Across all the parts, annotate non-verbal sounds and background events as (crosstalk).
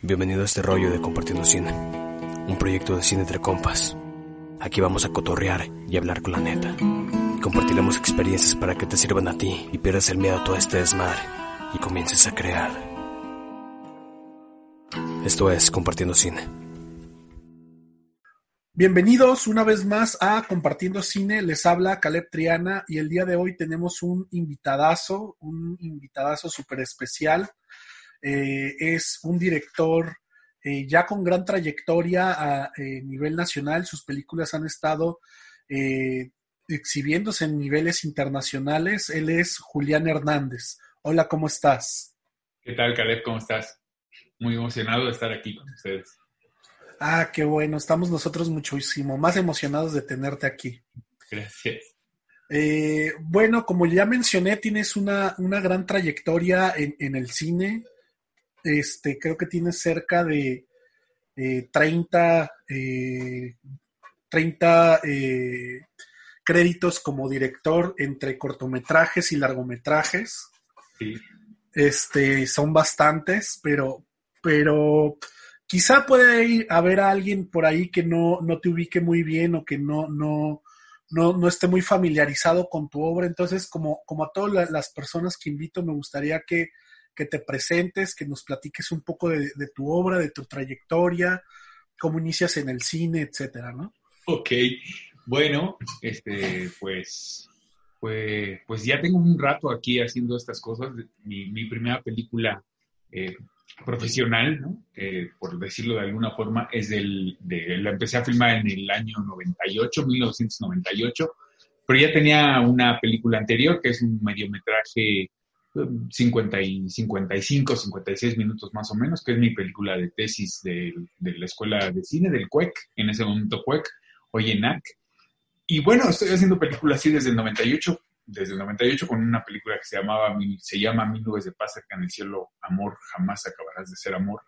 Bienvenido a este rollo de Compartiendo Cine, un proyecto de cine entre compas. Aquí vamos a cotorrear y hablar con la neta. Compartiremos experiencias para que te sirvan a ti y pierdas el miedo a todo este desmadre y comiences a crear. Esto es Compartiendo Cine. Bienvenidos una vez más a Compartiendo Cine. Les habla Caleb Triana y el día de hoy tenemos un invitadazo, un invitadazo súper especial. Eh, es un director eh, ya con gran trayectoria a eh, nivel nacional. Sus películas han estado exhibiéndose en niveles internacionales. Él es Julián Hernández. Hola, ¿cómo estás? ¿Qué tal, Caleb? ¿Cómo estás? Muy emocionado de estar aquí con ustedes. Ah, qué bueno. Estamos nosotros muchísimo más emocionados de tenerte aquí. Gracias. bueno, como ya mencioné, tienes una, una gran trayectoria en, en, el cine. Este, creo que tiene cerca de 30, eh, 30 eh, eh, créditos como director entre cortometrajes y largometrajes. Sí. Este, son bastantes, pero, pero quizá puede haber alguien por ahí que no, no te ubique muy bien o que no, no, no, no esté muy familiarizado con tu obra. Entonces, como, como a todas las personas que invito, me gustaría que que te presentes, que nos platiques un poco de, tu obra, de tu trayectoria, cómo inicias en el cine, etcétera, ¿no? Ok, bueno, este, pues, pues, pues ya tengo un rato aquí haciendo estas cosas. Mi, primera película eh, profesional, ¿no? por decirlo de alguna forma, es del, de, la empecé a filmar en el año 98, 1998, pero ya tenía una película anterior que es un mediometraje 50 y 55, 56 minutos más o menos, que es mi película de tesis de, la Escuela de Cine, del CUEC, en ese momento CUEC, hoy en NAC. Y bueno, estoy haciendo películas así desde el 98, desde el 98 con una película que se llamaba, se llama Mil nubes de paz en el cielo, amor, jamás acabarás de ser amor,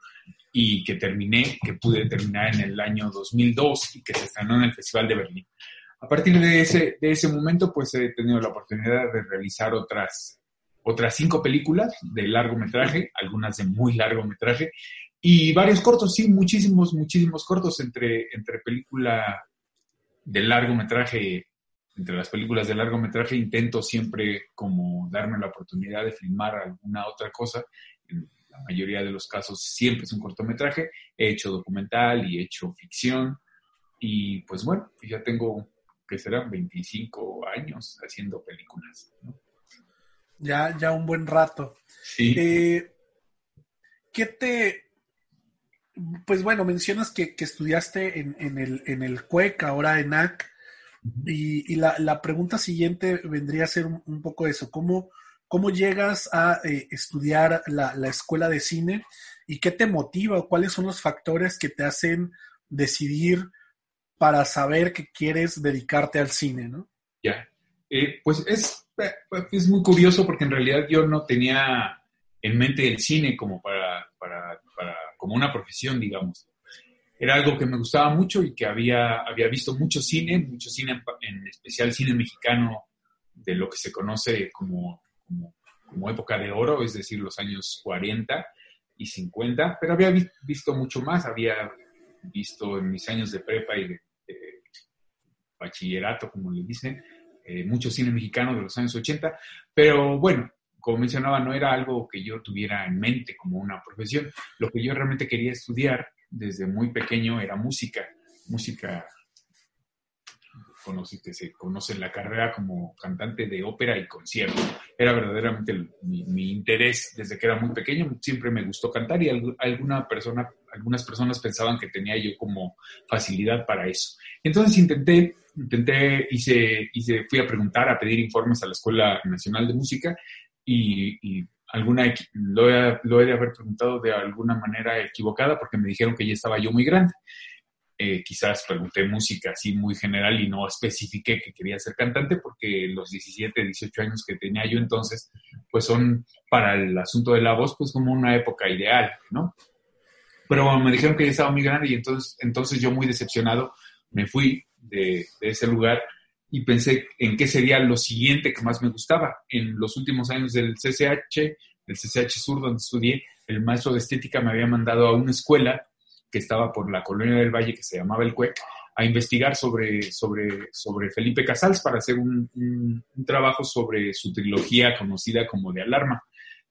y que terminé, que pude terminar en el año 2002 y que se estrenó en el Festival de Berlín. A partir de ese, de ese momento, pues he tenido la oportunidad de realizar otras otras cinco películas de largometraje, algunas de muy largometraje, y varios cortos, sí, muchísimos, muchísimos cortos entre, entre película de largometraje, entre las películas de largometraje, intento siempre como darme la oportunidad de filmar alguna otra cosa. En la mayoría de los casos siempre es un cortometraje. He hecho documental y he hecho ficción. Y pues bueno, ya tengo, que serán 25 años haciendo películas. ¿no? Ya, ya un buen rato. Sí. Eh, ¿Qué te... Pues bueno, mencionas que, estudiaste en, el, en el CUEC, ahora en AC, y, la, pregunta siguiente vendría a ser un, poco eso, ¿cómo, cómo llegas a eh, estudiar la, escuela de cine y qué te motiva o cuáles son los factores que te hacen decidir para saber que quieres dedicarte al cine, ¿no? Ya, eh, pues es es muy curioso porque en realidad yo no tenía en mente el cine como para, para, como una profesión, digamos. Era algo que me gustaba mucho y que había, había visto mucho cine, mucho cine, en especial cine mexicano de lo que se conoce como, como, época de oro, es decir, los años 40 y 50, pero había visto mucho más, había visto en mis años de prepa y de bachillerato, como le dicen, eh, mucho cine mexicano de los años 80, pero bueno, como mencionaba, no era algo que yo tuviera en mente como una profesión. Lo que yo realmente quería estudiar desde muy pequeño era música, música que se conoce la carrera como cantante de ópera y concierto. Era verdaderamente mi, interés desde que era muy pequeño. Siempre me gustó cantar y alguna persona, algunas personas pensaban que tenía yo como facilidad para eso. Entonces intenté, intenté, hice, hice, fui a preguntar, a pedir informes a la Escuela Nacional de Música y, alguna lo he, de haber preguntado de alguna manera equivocada porque me dijeron que ya estaba yo muy grande. Eh, quizás pregunté música así muy general y no especifiqué que quería ser cantante porque los 17, 18 años que tenía yo entonces, pues son para el asunto de la voz, pues como una época ideal, ¿no? Pero me dijeron que ya estaba muy grande y entonces, entonces yo muy decepcionado me fui de, ese lugar y pensé en qué sería lo siguiente que más me gustaba. En los últimos años del CCH, el CCH Sur donde estudié, el maestro de estética me había mandado a una escuela que estaba por la colonia del Valle, que se llamaba el CUEC, a investigar sobre, sobre, sobre Felipe Casals para hacer un, trabajo sobre su trilogía conocida como de Alarma,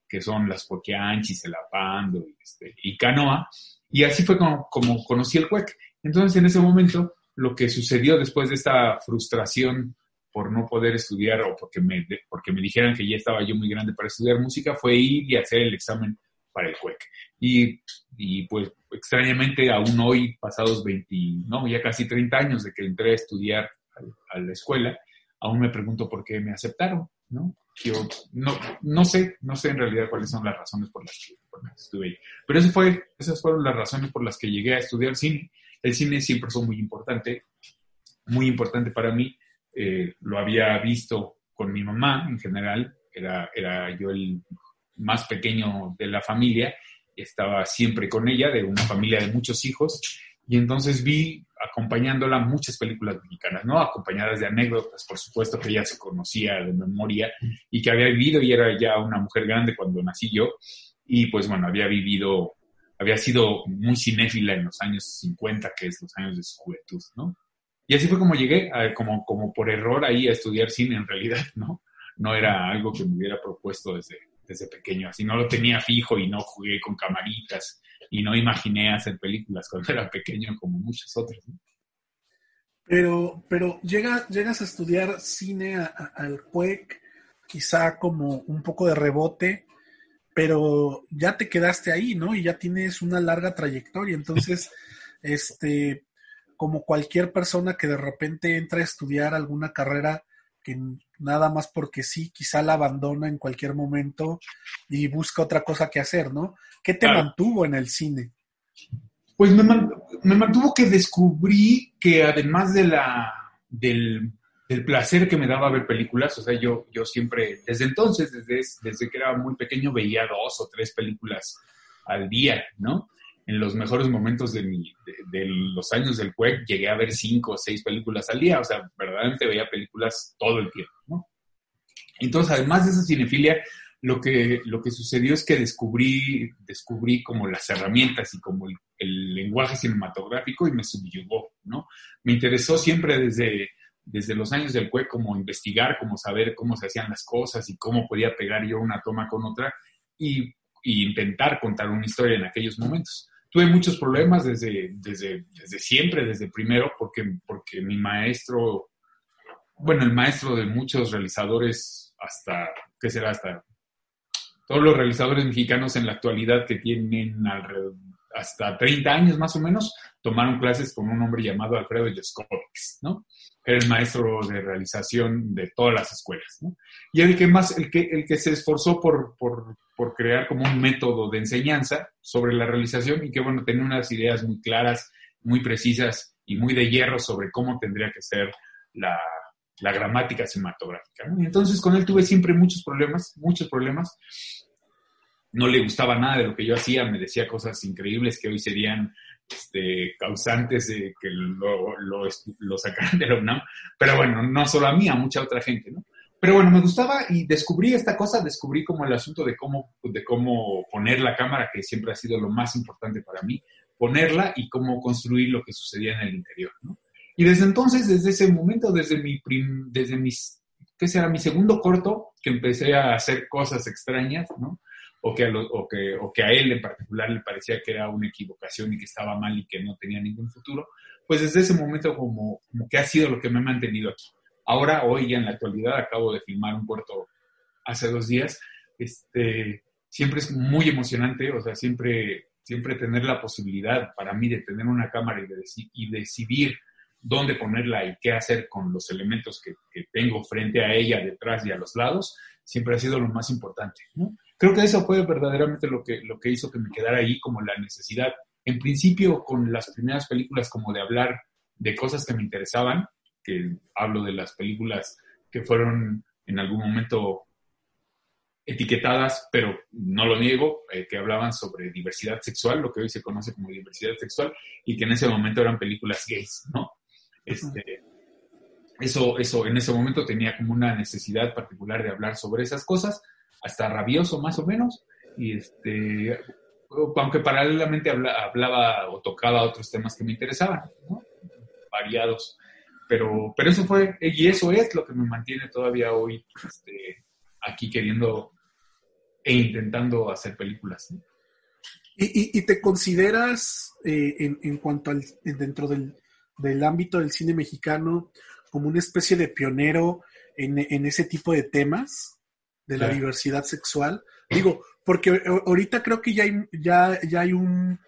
que son Las Poquianchis, El Apando este, y Canoa. Y así fue como, como conocí el CUEC. Entonces, en ese momento, lo que sucedió después de esta frustración por no poder estudiar o porque me, porque me dijeran que ya estaba yo muy grande para estudiar música fue ir y hacer el examen para el CUEC. Y, y pues extrañamente aún hoy, pasados 20, no, ya casi 30 años de que entré a estudiar a, la escuela, aún me pregunto por qué me aceptaron, ¿no? Yo no, no sé, no sé en realidad cuáles son las razones por las que, estuve ahí. Pero eso fue, esas fueron las razones por las que llegué a estudiar cine. El cine siempre fue muy importante, muy importante para mí eh, lo había visto con mi mamá en general, era, yo el más pequeño de la familia, estaba siempre con ella, de una familia de muchos hijos, y entonces vi acompañándola muchas películas mexicanas, ¿no? Acompañadas de anécdotas, por supuesto que ella se conocía de memoria y que había vivido y era ya una mujer grande cuando nací yo, y pues bueno, había vivido, había sido muy cinéfila en los años 50, que es los años de su juventud, ¿no? Y así fue como llegué, como, como por error ahí a estudiar cine en realidad, (laughs) ¿no? No era algo que me hubiera propuesto desde, desde pequeño, así no lo tenía fijo y no jugué con camaritas y no imaginé hacer películas cuando era pequeño como muchos otros. Pero, pero llega, llegas a estudiar cine al CUEC, quizá como un poco de rebote, pero ya te quedaste ahí, ¿no? Y ya tienes una larga trayectoria. Entonces, (laughs) este, como cualquier persona que de repente entra a estudiar alguna carrera que nada más porque sí, quizá la abandona en cualquier momento y busca otra cosa que hacer, ¿no? ¿Qué te mantuvo en el cine? Pues me, mantuvo que descubrí que además de la, del, placer que me daba ver películas, o sea, yo, yo siempre, desde entonces, desde, desde que era muy pequeño, veía dos o tres películas al día, ¿no? en los mejores momentos de, de, los años del CUEC llegué a ver cinco o seis películas al día, o sea, verdaderamente veía películas todo el tiempo, ¿no? Entonces, además de esa cinefilia, lo que, lo que sucedió es que descubrí, descubrí como las herramientas y como el lenguaje cinematográfico y me subyugó, ¿no? Me interesó siempre desde, desde los años del CUEC como investigar, como saber cómo se hacían las cosas y cómo podía pegar yo una toma con otra y, y intentar contar una historia en aquellos momentos tuve muchos problemas desde, desde, desde siempre, desde primero, porque, porque mi maestro, bueno, el maestro de muchos realizadores, hasta, ¿qué será? Hasta todos los realizadores mexicanos en la actualidad que tienen hasta 30 años más o menos, tomaron clases con un hombre llamado Alfredo Yescovix, ¿no? Era el maestro de realización de todas las escuelas, ¿no? Y el que más, el que, el que se esforzó por, por, crear como un método de enseñanza sobre la realización y que, bueno, tenía unas ideas muy claras, muy precisas y muy de hierro sobre cómo tendría que ser la, la gramática cinematográfica. Entonces con él tuve siempre muchos problemas, muchos problemas no le gustaba nada de lo que yo hacía, me decía cosas increíbles que hoy serían este, causantes de que lo, lo, sacaran de la UNAM, pero bueno, no solo a mí, a mucha otra gente, ¿no? Pero bueno, me gustaba y descubrí esta cosa, descubrí como el asunto de cómo, de cómo poner la cámara, que siempre ha sido lo más importante para mí, ponerla y cómo construir lo que sucedía en el interior, ¿no? Y desde entonces, desde ese momento, desde mi, desde mis, ¿qué será? Mi segundo corto, que empecé a hacer cosas extrañas, ¿no? O que, a o, que, o que a él en particular le parecía que era una equivocación y que estaba mal y que no tenía ningún futuro, pues desde ese momento como, como que ha sido lo que me ha mantenido aquí. Ahora, hoy en la actualidad, acabo de filmar un corto hace dos días, este, siempre es muy emocionante, o sea, siempre, siempre tener la posibilidad para mí de tener una cámara y, de y decidir dónde ponerla y qué hacer con los elementos que, que, tengo frente a ella, detrás y a los lados, siempre ha sido lo más importante. ¿no? Creo que eso fue verdaderamente lo que, lo que hizo que me quedara ahí como la necesidad. En principio, con las primeras películas, como de hablar de cosas que me interesaban, que hablo de las películas que fueron en algún momento etiquetadas, pero no lo niego, eh, que hablaban sobre diversidad sexual, lo que hoy se conoce como diversidad sexual, y que en ese momento eran películas gays, ¿no? Este, eso, eso, en ese momento tenía como una necesidad particular de hablar sobre esas cosas hasta rabioso más o menos. Y, este, aunque paralelamente hablaba o tocaba otros temas que me interesaban, ¿no? variados. Pero, pero eso fue, y eso es lo que me mantiene todavía hoy este, aquí queriendo e intentando hacer películas. ¿Y, te consideras, eh, en, cuanto al, dentro del, ámbito del cine mexicano, como una especie de pionero en, ese tipo de temas de la diversidad sexual? Digo, porque ahorita creo que ya hay, ya, ya hay un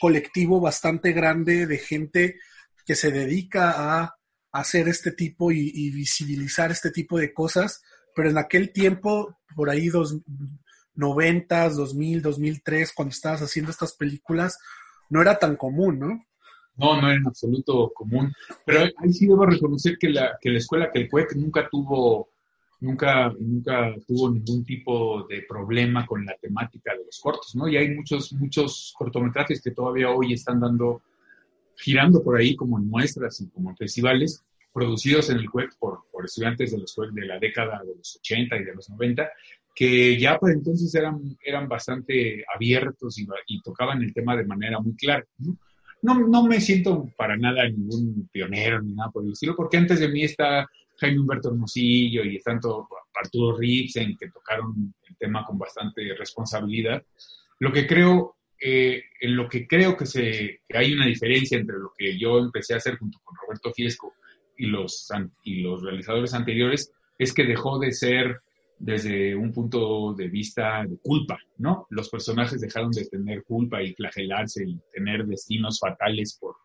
colectivo bastante grande de gente que se dedica a hacer este tipo y, visibilizar este tipo de cosas, pero en aquel tiempo, por ahí dos, 90, 2000, 2003, cuando estabas haciendo estas películas, no era tan común, ¿no? No, no era en absoluto común. Pero ahí sí debo reconocer que la, que la escuela, que el CUEC nunca tuvo, nunca, nunca tuvo ningún tipo de problema con la temática de los cortos, ¿no? Y hay muchos, muchos cortometrajes que todavía hoy están dando, girando por ahí como en muestras y como en festivales, producidos en el CUEC por, por estudiantes de los de la década de los 80 y de los 90, que ya por entonces eran, eran bastante abiertos y, tocaban el tema de manera muy clara. ¿no? ¿no? me siento para nada ningún pionero ni nada por el estilo, porque antes de mí está Jaime Humberto Hermosillo y tanto Arturo Ripsen, que tocaron el tema con bastante responsabilidad. Lo que creo, eh, en lo que creo que, se, que hay una diferencia entre lo que yo empecé a hacer junto con Roberto Fiesco y los, y los realizadores anteriores, es que dejó de ser desde un punto de vista de culpa, ¿no? Los personajes dejaron de tener culpa y flagelarse y tener destinos fatales por,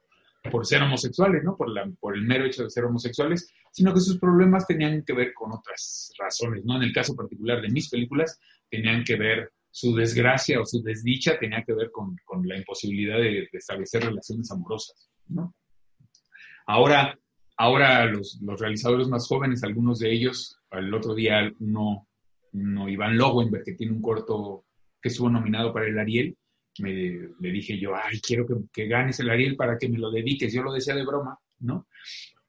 por ser homosexuales, ¿no? Por, la, por el mero hecho de ser homosexuales, sino que sus problemas tenían que ver con otras razones, ¿no? En el caso particular de mis películas, tenían que ver su desgracia o su desdicha, tenía que ver con, con la imposibilidad de, de, establecer relaciones amorosas, ¿no? Ahora, ahora los, los realizadores más jóvenes, algunos de ellos, el otro día uno, uno Iván Lowenberg, que tiene un corto que estuvo nominado para el Ariel, me, le dije yo, ay, quiero que, que, ganes el Ariel para que me lo dediques. Yo lo decía de broma, ¿no?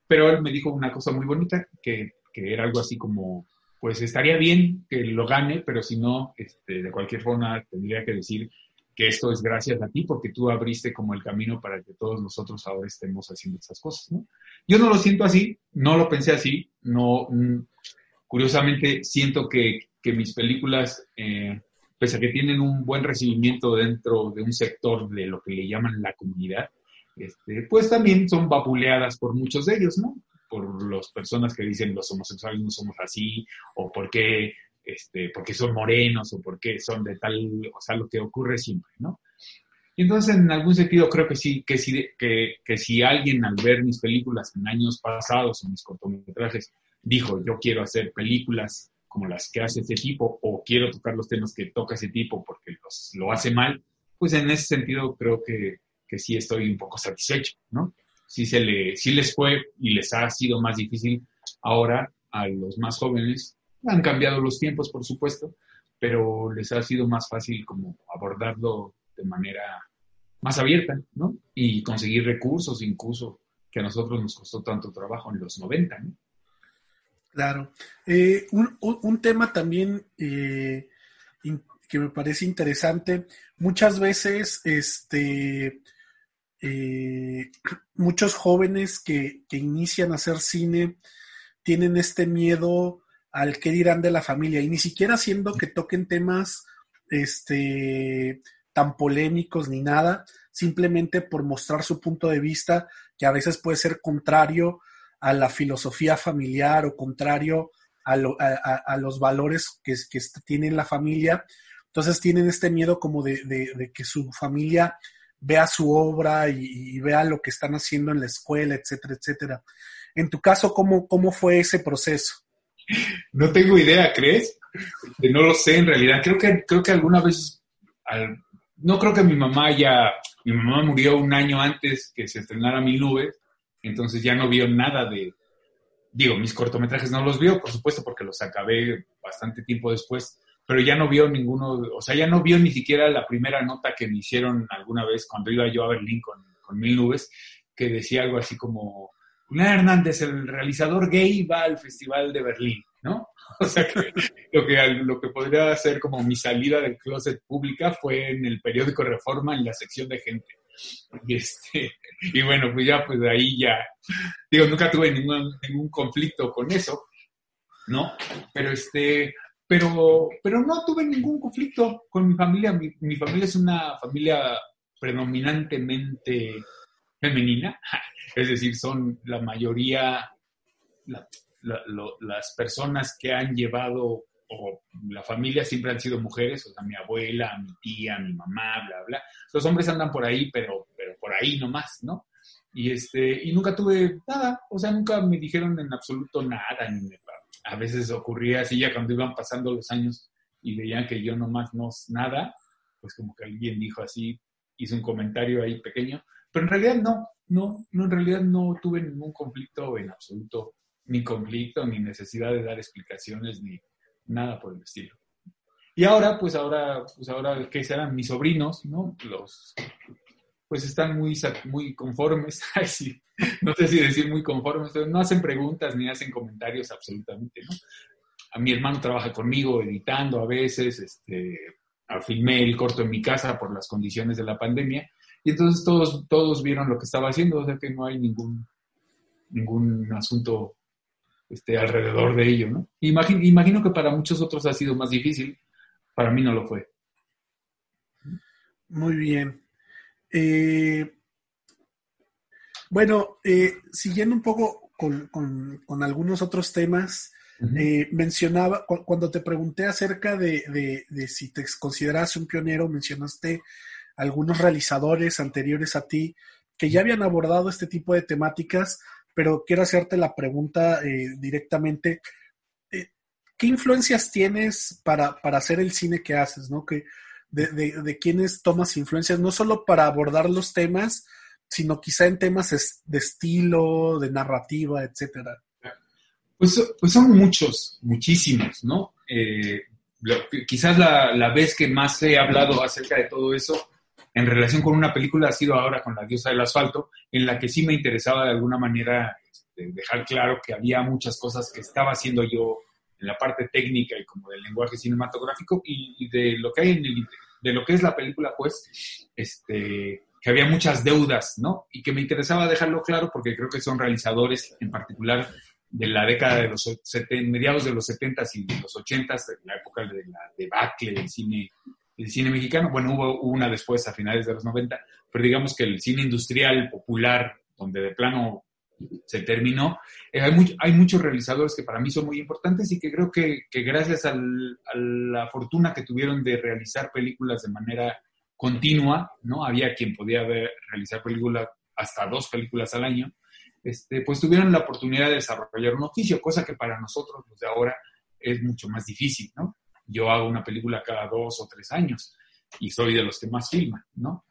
Pero él me dijo una cosa muy bonita, que, que era algo así como, pues estaría bien que lo gane, pero si no, este, de cualquier forma tendría que decir que esto es gracias a ti, porque tú abriste como el camino para que todos nosotros ahora estemos haciendo estas cosas, ¿no? Yo no lo siento así, no lo pensé así, no, mm, curiosamente siento que, mis películas, eh, pese a que tienen un buen recibimiento dentro de un sector de lo que le llaman la comunidad, este, pues también son vapuleadas por muchos de ellos, ¿no? Por las personas que dicen los homosexuales no somos así, o porque, este, porque son morenos, o porque son de tal, o sea, lo que ocurre siempre, ¿no? entonces, en algún sentido, creo que sí, que, sí, que, que si alguien al ver mis películas en años pasados o mis cortometrajes dijo, yo quiero hacer películas como las que hace ese tipo o quiero tocar los temas que toca ese tipo porque los, lo hace mal, pues en ese sentido creo que, que sí estoy un poco satisfecho, ¿no? Sí, se le, sí les fue y les ha sido más difícil ahora a los más jóvenes. Han cambiado los tiempos, por supuesto, pero les ha sido más fácil como abordarlo de manera más abierta, ¿no? Y conseguir recursos incluso que a nosotros nos costó tanto trabajo en los 90, ¿no? Claro. Eh, un, tema también eh, que me parece interesante, muchas veces este, eh, (clears throat) muchos jóvenes que, inician a hacer cine tienen este miedo al que dirán de la familia y ni siquiera siendo que toquen temas este, tan polémicos ni nada, simplemente por mostrar su punto de vista que a veces puede ser contrario a la filosofía familiar o contrario a, los valores que, tiene la familia. Entonces tienen este miedo como de, que su familia vea su obra y, vea lo que están haciendo en la escuela, etcétera, etcétera. En tu caso, ¿cómo, cómo fue ese proceso? No tengo idea, ¿crees? No lo sé en realidad. Creo que, creo que alguna vez, no creo que mi mamá ya, mi mamá murió un año antes que se estrenara Mil Nubes, entonces ya no vio nada de, digo, mis cortometrajes no los vio, por supuesto, porque los acabé bastante tiempo después, pero ya no vio ninguno, o sea, ya no vio ni siquiera la primera nota que me hicieron alguna vez cuando iba yo a Berlín con, con Mil Nubes, que decía algo así como, Una Hernández, el realizador gay, va al Festival de Berlín, ¿no? (laughs) O sea, que lo, que lo que podría ser como mi salida del closet pública fue en el periódico Reforma, en la sección de gente. Y, (laughs) este, y bueno, pues ya, pues ahí ya, digo, nunca tuve ningún, ningún conflicto con eso, ¿no? Pero este, pero, pero no tuve ningún conflicto con mi familia. Mi, mi familia es una familia predominantemente femenina, (laughs) es decir, son la mayoría, las personas que han llevado, o la familia siempre han sido mujeres, o sea, mi abuela, mi tía, mi mamá, bla, bla. Los hombres andan por ahí, pero, pero por ahí nomás, ¿no? Y, este, y nunca tuve nada, o sea, nunca me dijeron en absoluto nada, ni a veces ocurría así ya cuando iban pasando los años y veían que yo nomás no nada, pues como que alguien dijo así, hizo un comentario ahí pequeño, pero en realidad no, no, no, en realidad no tuve ningún conflicto en absoluto, ni conflicto, ni necesidad de dar explicaciones, ni nada por el estilo. Y ahora, pues ahora, pues ahora, ¿qué serán mis sobrinos, no? Los, pues están muy, muy conformes, (laughs) no sé si decir muy conformes, no hacen preguntas ni hacen comentarios absolutamente, ¿no? A mi hermano trabaja conmigo editando a veces, este, filmé el corto en mi casa por las condiciones de la pandemia, y entonces todos, todos vieron lo que estaba haciendo, o sea que no hay ningún, ningún asunto este, alrededor de ello, ¿no? Imagino, imagino que para muchos otros ha sido más difícil, para mí no lo fue. Muy bien. Eh, bueno, eh, siguiendo un poco con, algunos otros temas, eh, mencionaba, cuando te pregunté acerca de, de, si te consideras un pionero, mencionaste algunos realizadores anteriores a ti que ya habían abordado este tipo de temáticas, pero quiero hacerte la pregunta eh, directamente. Eh, ¿Qué influencias tienes para, para, hacer el cine que haces? ¿no? Que, de, de, quiénes tomas influencias, no solo para abordar los temas, sino quizá en temas de estilo, de narrativa, etcétera. Pues, pues son muchos, muchísimos, ¿no? Eh, quizás la, la, vez que más he hablado acerca de todo eso en relación con una película ha sido ahora con La diosa del asfalto, en la que sí me interesaba de alguna manera este, dejar claro que había muchas cosas que estaba haciendo yo en la parte técnica y como del lenguaje cinematográfico y, de lo que hay en el, de lo que es la película, pues, este, que había muchas deudas, ¿no? Y que me interesaba dejarlo claro porque creo que son realizadores, en particular de la década de los mediados de los 70s y de los 80s, de la época de la debacle del cine el cine mexicano. Bueno, hubo una después a finales de los 90, pero digamos que el cine industrial popular, donde de plano se terminó, eh, hay, muchos realizadores que para mí son muy importantes y que creo que, gracias a la fortuna que tuvieron de realizar películas de manera continua, ¿no? Había quien podía realizar películas, hasta dos películas al año, este, pues tuvieron la oportunidad de desarrollar un oficio, cosa que para nosotros, los de ahora, es mucho más difícil, ¿no? Yo hago una película cada dos o tres años y soy de los que más filman, ¿no?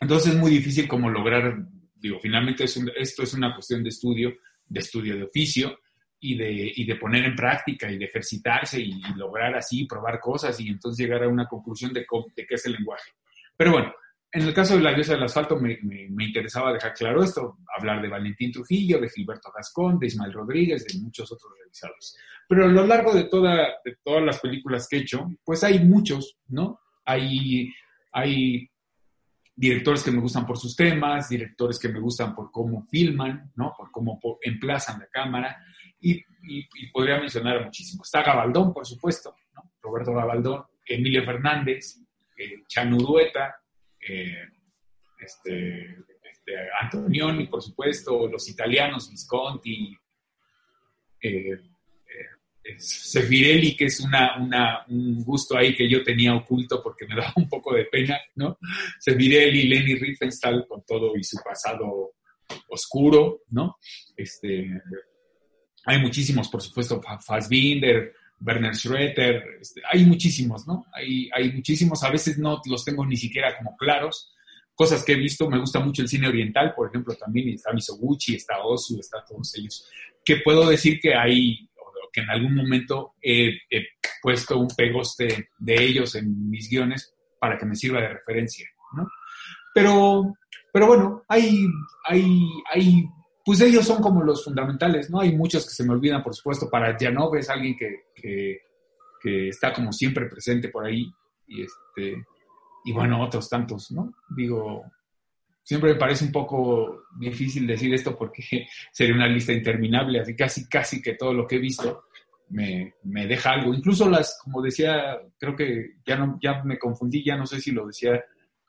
Entonces es muy difícil como lograr, digo, finalmente es esto es una cuestión de estudio, de estudio de oficio y de, y de poner en práctica y de ejercitarse y, lograr así, probar cosas y entonces llegar a una conclusión de, de qué es el lenguaje. Pero bueno, en el caso de La diosa del asfalto me, interesaba dejar claro esto, hablar de Valentín Trujillo, de Gilberto Gascón, de Ismael Rodríguez, de muchos otros realizados. Pero a lo largo de, toda, de todas las películas que he hecho, pues hay muchos, ¿no? Hay, directores que me gustan por sus temas, directores que me gustan por cómo filman, ¿no? Por cómo emplazan la cámara, y, podría mencionar a muchísimos. Está Gabaldón, por supuesto, ¿no? Roberto Gabaldón, Emilio Fernández, eh, Chanu Dueta, eh, este, este, Antonioni, por supuesto, los italianos, Visconti, eh, eh, Sefirelli, que es un gusto ahí que yo tenía oculto porque me (laughs) daba un poco de pena, ¿no? Sefirelli, Lenny Riefenstahl con todo y su pasado oscuro, ¿no? Este, hay muchísimos, por supuesto, Fassbinder, Werner Schroeter, este, hay muchísimos, ¿no? Hay, hay muchísimos, a veces no los tengo ni siquiera como claros, cosas que he visto, me gusta mucho el cine oriental, por ejemplo, también está Misoguchi, está Osu, está todos ellos, que puedo decir que hay, que en algún momento he, puesto un pegoste de ellos en mis guiones para que me sirva de referencia, ¿no? Pero, pero bueno, hay, hay, hay pues ellos son como los fundamentales, ¿no? Hay muchos que se me olvidan, por supuesto, para Janov es alguien que, que, está como siempre presente por ahí, y este, y bueno, otros tantos, ¿no? Digo, siempre me parece un poco difícil decir esto porque (laughs) sería una lista interminable, así casi, casi que todo lo que he visto me, me, deja algo. Incluso las, como decía, creo que ya, no, ya me confundí, ya no sé si lo decía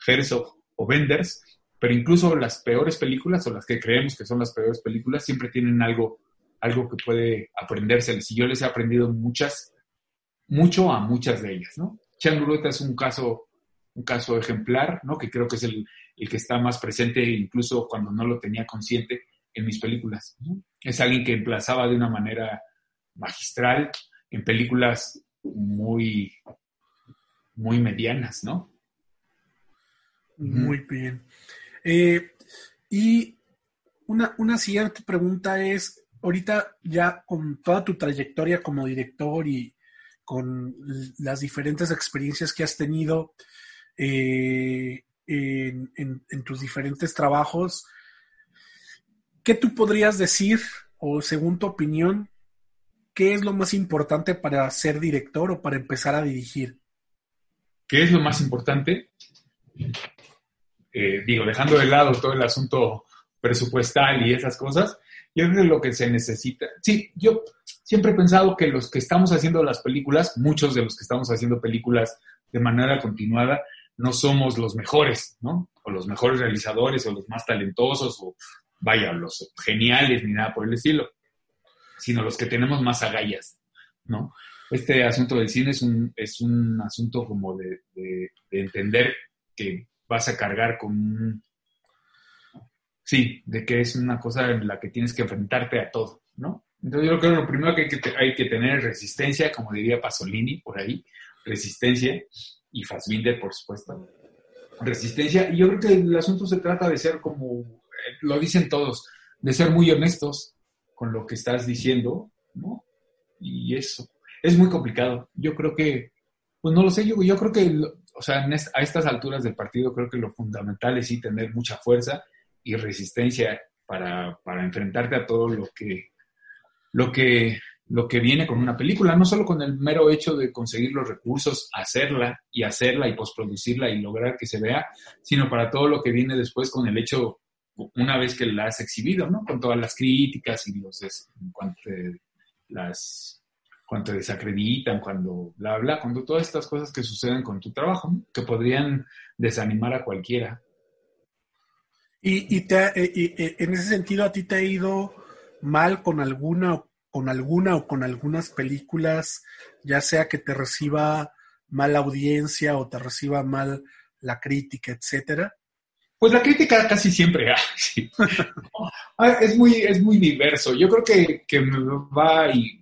Herzog o Wenders, pero incluso las peores películas o las que creemos que son las peores películas siempre tienen algo, algo que puede aprendérseles. Y yo les he aprendido muchas, mucho a muchas de ellas, ¿no? Changurueta es un caso, un caso ejemplar, ¿no? Que creo que es el, el que está más presente incluso cuando no lo tenía consciente en mis películas. Es alguien que emplazaba de una manera magistral en películas muy, muy medianas, ¿no? Muy bien. Eh, y una, una siguiente pregunta es, ahorita ya con toda tu trayectoria como director y con las diferentes experiencias que has tenido eh, en, en, tus diferentes trabajos, ¿qué tú podrías decir o según tu opinión, qué es lo más importante para ser director o para empezar a dirigir? ¿Qué es lo más importante? Eh, digo, dejando de lado todo el asunto presupuestal y esas cosas, yo creo que lo que se necesita, sí, yo siempre he pensado que los que estamos haciendo las películas, muchos de los que estamos haciendo películas de manera continuada, no somos los mejores, ¿no? O los mejores realizadores, o los más talentosos, o vaya, los geniales, ni nada por el estilo, sino los que tenemos más agallas, ¿no? Este asunto del cine es un, es un asunto como de, de entender que vas a cargar con Sí, de que es una cosa en la que tienes que enfrentarte a todo, ¿no? Entonces yo creo que lo primero que hay que, hay que tener es resistencia, como diría Pasolini por ahí, resistencia, y Fassbinder, por supuesto. Resistencia, y yo creo que el asunto se trata de ser como, eh, lo dicen todos, de ser muy honestos con lo que estás diciendo, ¿no? Y eso, es muy complicado. Yo creo que, pues no lo sé, yo, yo creo que o sea, a estas alturas del partido creo que lo fundamental es sí tener mucha fuerza y resistencia para, para enfrentarte a todo lo que, lo que, lo que viene con una película, no solo con el mero hecho de conseguir los recursos, hacerla y hacerla y posproducirla y lograr que se vea, sino para todo lo que viene después con el hecho, una vez que la has exhibido, ¿no? Con todas las críticas y los, las cuando te desacreditan, cuando bla, bla, cuando todas estas cosas que suceden con tu trabajo, que podrían desanimar a cualquiera. Y, y, te, eh, eh, en ese sentido, ¿a ti te ha ido mal con alguna, con alguna o con algunas películas, ya sea que te reciba mal la audiencia o te reciba mal la crítica, etcétera? Pues la crítica casi siempre, ah, (laughs) es, muy, es muy diverso. Yo creo que, que va y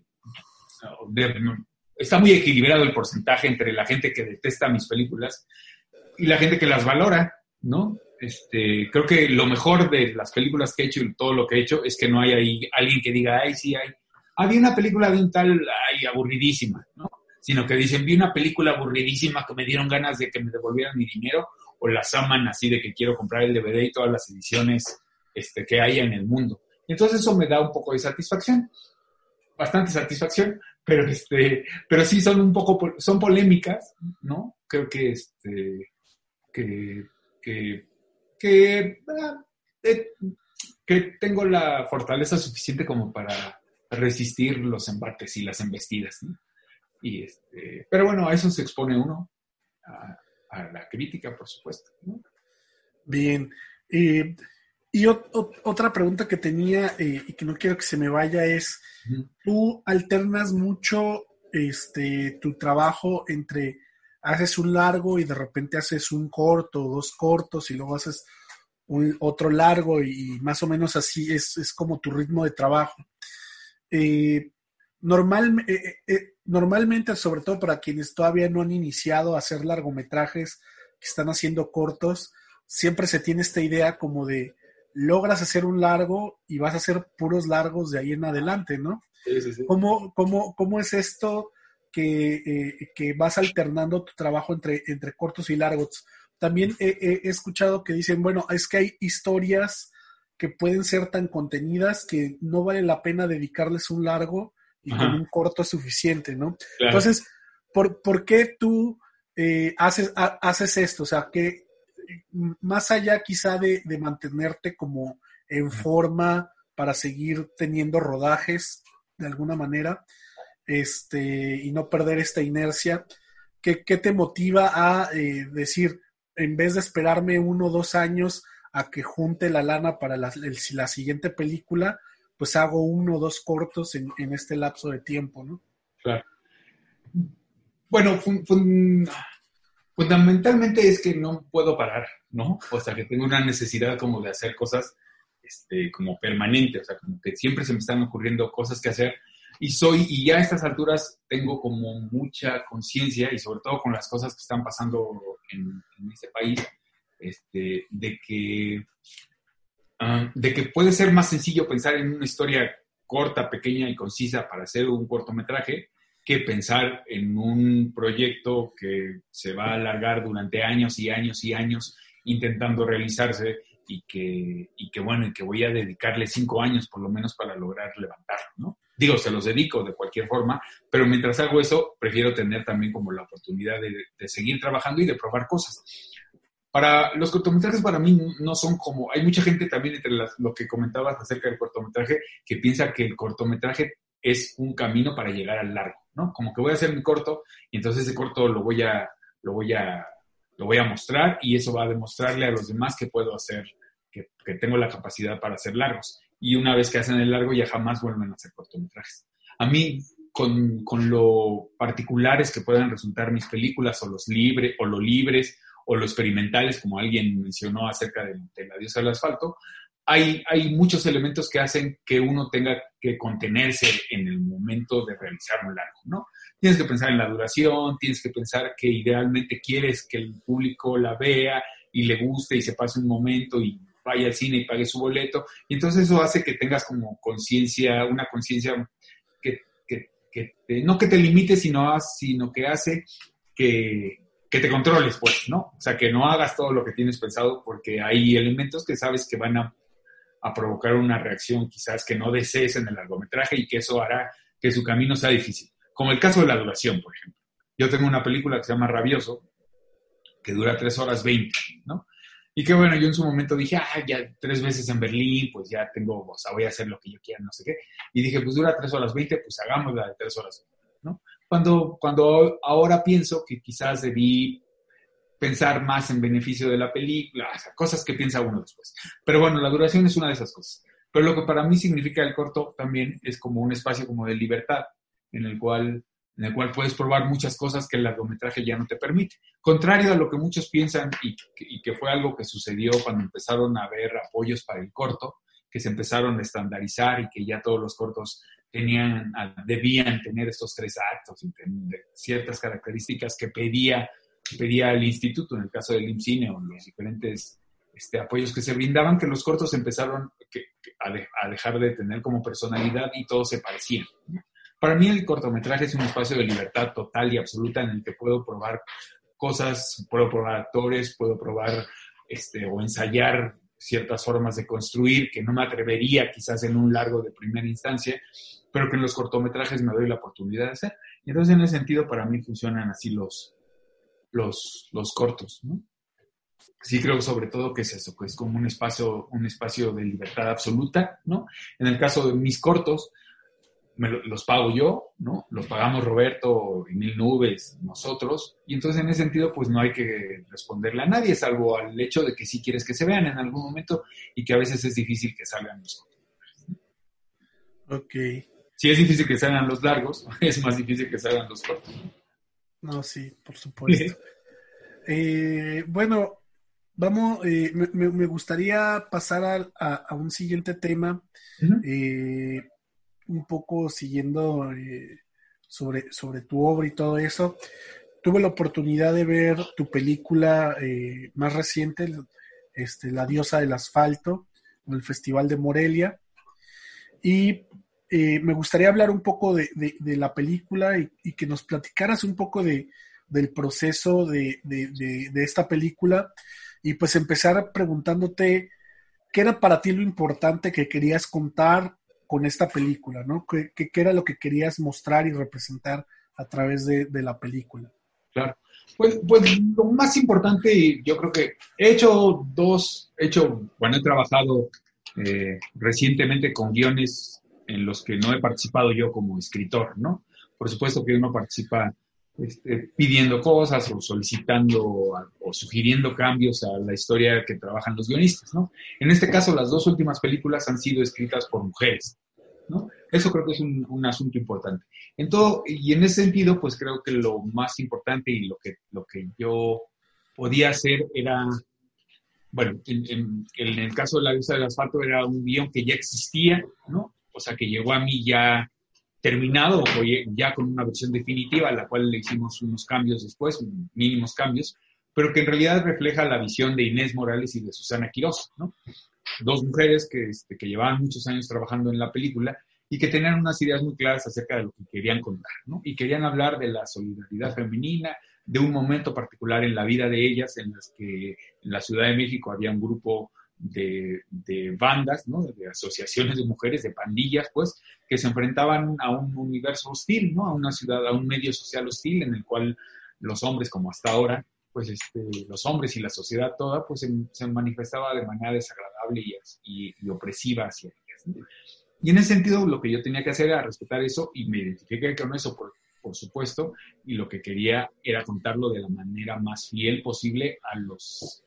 está muy equilibrado el porcentaje entre la gente que detesta mis películas y la gente que las valora, ¿no? Este, creo que lo mejor de las películas que he hecho y todo lo que he hecho es que no hay ahí alguien que diga, ay, sí, hay, había una película de un tal, ay, aburridísima, ¿no? Sino que dicen, vi una película aburridísima que me dieron ganas de que me devolvieran mi dinero o las aman así de que quiero comprar el DVD y todas las ediciones este, que hay en el mundo. Entonces eso me da un poco de satisfacción, bastante satisfacción, pero este, pero sí son un poco, son polémicas, ¿no? Creo que este, que, que, ah, eh, que tengo la fortaleza suficiente como para resistir los embates y las embestidas. Y este, pero bueno, a eso se expone uno, a, la crítica, por supuesto. Bien. Eh, y otra pregunta que tenía eh, y que no quiero que se me vaya es, tú alternas mucho este, tu trabajo entre haces un largo y de repente haces un corto, dos cortos y luego haces un, otro largo y, más o menos así es, es como tu ritmo de trabajo. Eh, normal, eh, normalmente, sobre todo para quienes todavía no han iniciado a hacer largometrajes, que están haciendo cortos, siempre se tiene esta idea como de logras hacer un largo y vas a hacer puros largos de ahí en adelante, ¿no? Sí, sí, sí. ¿Cómo, cómo, es esto que, eh, que, vas alternando tu trabajo entre, entre cortos y largos? También he, escuchado que dicen, bueno, es que hay historias que pueden ser tan contenidas que no vale la pena dedicarles un largo y con un corto suficiente, ¿no? Entonces, ¿por, ¿por, qué tú eh, haces, haces esto? O sea, que más allá quizá de, mantenerte como en forma para seguir teniendo rodajes de alguna manera, este, y no perder esta inercia, ¿qué, te motiva a eh, decir, en vez de esperarme uno o dos años a que junte la lana para la, la siguiente película, pues hago uno o dos cortos en, este lapso de tiempo, ¿no? Claro. Bueno, fundamentalmente es que no puedo parar, ¿no? O sea, que tengo una necesidad como de hacer cosas este, como permanente, o sea, como que siempre se me están ocurriendo cosas que hacer y soy, y ya a estas alturas tengo como mucha conciencia y sobre todo con las cosas que están pasando en, en este país, este, de que, ah, de que puede ser más sencillo pensar en una historia corta, pequeña y concisa para hacer un cortometraje que pensar en un proyecto que se va a alargar durante años y años y años intentando realizarse y que, y que bueno, y que voy a dedicarle cinco años por lo menos para lograr levantarlo, ¿no? Digo, se los dedico de cualquier forma, pero mientras hago eso, prefiero tener también como la oportunidad de, de seguir trabajando y de probar cosas. Para los cortometrajes para mí no son como, hay mucha gente también entre lo que comentabas acerca del cortometraje que piensa que el cortometraje es un camino para llegar al largo, ¿no? Como que voy a hacer mi corto y entonces ese corto lo voy a, lo voy a, lo voy a mostrar y eso va a demostrarle a los demás que puedo hacer, que, que tengo la capacidad para hacer largos. Y una vez que hacen el largo ya jamás vuelven a hacer cortometrajes. A mí, con, con lo particulares que puedan resultar mis películas o los libres o lo libres o lo experimentales, como alguien mencionó acerca de, la diosa del asfalto, hay, hay muchos elementos que hacen que uno tenga que contenerse en el momento de realizar un largo, ¿no? Tienes que pensar en la duración, tienes que pensar que idealmente quieres que el público la vea y le guste y se pase un momento y vaya al cine y pague su boleto. Y entonces eso hace que tengas como conciencia, una conciencia que, no que te limite, sino, sino que hace que, que te controles, pues, ¿no? O sea, que no hagas todo lo que tienes pensado porque hay elementos que sabes que van a, provocar una reacción quizás que no desees en el largometraje y que eso hará que su camino sea difícil. Como el caso de la duración, por ejemplo. Yo tengo una película que se llama Rabioso, que dura tres horas 20, ¿no? Y que bueno, yo en su momento dije, ah, ya tres veces en Berlín, pues ya tengo, o sea, voy a hacer lo que yo quiera, no sé qué. Y dije, pues dura tres horas 20, pues hagamos la de tres horas 20, ¿no? Cuando, cuando ahora pienso que quizás debí pensar más en beneficio de la película, cosas que piensa uno después. Pero bueno, la duración es una de esas cosas. Pero lo que para mí significa el corto también es como un espacio como de libertad, en el cual, en el cual puedes probar muchas cosas que el largometraje ya no te permite. Contrario a lo que muchos piensan y, y que fue algo que sucedió cuando empezaron a haber apoyos para el corto, que se empezaron a estandarizar y que ya todos los cortos tenían, debían tener estos tres actos y ciertas características que pedía, pedía el instituto, en el caso del IMCINE o los diferentes este, apoyos que se brindaban, que los cortos empezaron a, dejar de tener como personalidad y todos se parecían. Para mí el cortometraje es un espacio de libertad total y absoluta en el que puedo probar cosas, puedo probar actores, puedo probar este, o ensayar ciertas formas de construir que no me atrevería quizás en un largo de primera instancia, pero que en los cortometrajes me doy la oportunidad de hacer. Entonces en ese sentido para mí funcionan así los, los, los cortos, ¿no? Sí creo sobre todo que es eso, que es como un espacio, un espacio de libertad absoluta, ¿no? En el caso de mis cortos, los pago yo, ¿no? Los pagamos Roberto y Mil Nubes, nosotros, y entonces en ese sentido pues no hay que responderle a nadie, salvo al hecho de que sí quieres que se vean en algún momento y que a veces es difícil que salgan los cortos. Ok. Si es difícil que salgan los largos, (laughs) es más difícil que salgan los cortos. No, sí, por supuesto. (laughs) Eh, bueno, vamos, eh, me, gustaría pasar a, un siguiente tema un poco siguiendo eh, sobre, sobre tu obra y todo eso, tuve la oportunidad de ver tu película eh, más reciente, este, La diosa del asfalto, en el Festival de Morelia. Y eh, me gustaría hablar un poco de, la película y, que nos platicaras un poco de, del proceso de, esta película y pues empezar preguntándote ¿qué era para ti lo importante que querías contar con esta película, ¿no? ¿Qué, qué, era lo que querías mostrar y representar a través de, de la película? Claro. Pues, pues, lo más importante, yo creo que he hecho dos, he hecho, bueno, he trabajado eh, recientemente con guiones en los que no he participado yo como escritor, ¿no? Por supuesto que uno participa este, pidiendo cosas o solicitando o sugiriendo cambios a la historia que trabajan los guionistas, ¿no? En este caso, las dos últimas películas han sido escritas por mujeres, ¿no? Eso creo que es un, asunto importante. En todo, y en ese sentido, pues creo que lo más importante y lo que, lo que yo podía hacer era, bueno, en, el caso de La Luz del Asfalto era un guion que ya existía, ¿no? O sea, que llegó a mí ya terminado o ya con una versión definitiva, a la cual le hicimos unos cambios después, mínimos cambios, pero que en realidad refleja la visión de Inés Morales y de Susana Quiroz, ¿no? Dos mujeres que, este, que llevaban muchos años trabajando en la película y que tenían unas ideas muy claras acerca de lo que querían contar, ¿no? Y querían hablar de la solidaridad femenina, de un momento particular en la vida de ellas, en las que en la Ciudad de México había un grupo de, bandas, ¿no? de asociaciones de mujeres, de pandillas, pues, que se enfrentaban a un universo hostil, ¿no? a una ciudad, a un medio social hostil en el cual los hombres, como hasta ahora, pues este, los hombres y la sociedad toda, pues se, manifestaba de manera desagradable y, y, opresiva hacia ellas. Y en ese sentido, lo que yo tenía que hacer era respetar eso y me identifiqué con eso, por, por supuesto, y lo que quería era contarlo de la manera más fiel posible a los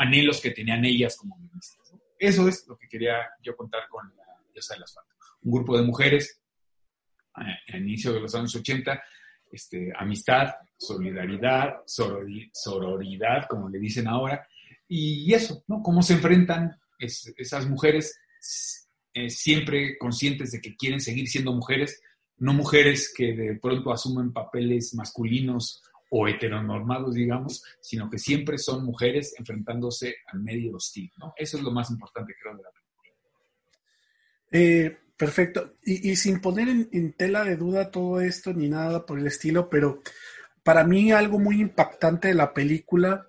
anhelos que tenían ellas como ministras. Eso es lo que quería yo contar con la diosa del asfalto. Un grupo de mujeres, al inicio de los años 80, este, amistad, solidaridad, sororidad, como le dicen ahora, y eso, ¿no? Cómo se enfrentan esas mujeres eh, siempre conscientes de que quieren seguir siendo mujeres, no mujeres que de pronto asumen papeles masculinos o heteronormados, digamos, sino que siempre son mujeres enfrentándose al medio hostil, ¿no? Eso es lo más importante, creo, de la película. Eh, perfecto. Y, sin poner en, tela de duda todo esto ni nada por el estilo, pero para mí algo muy impactante de la película,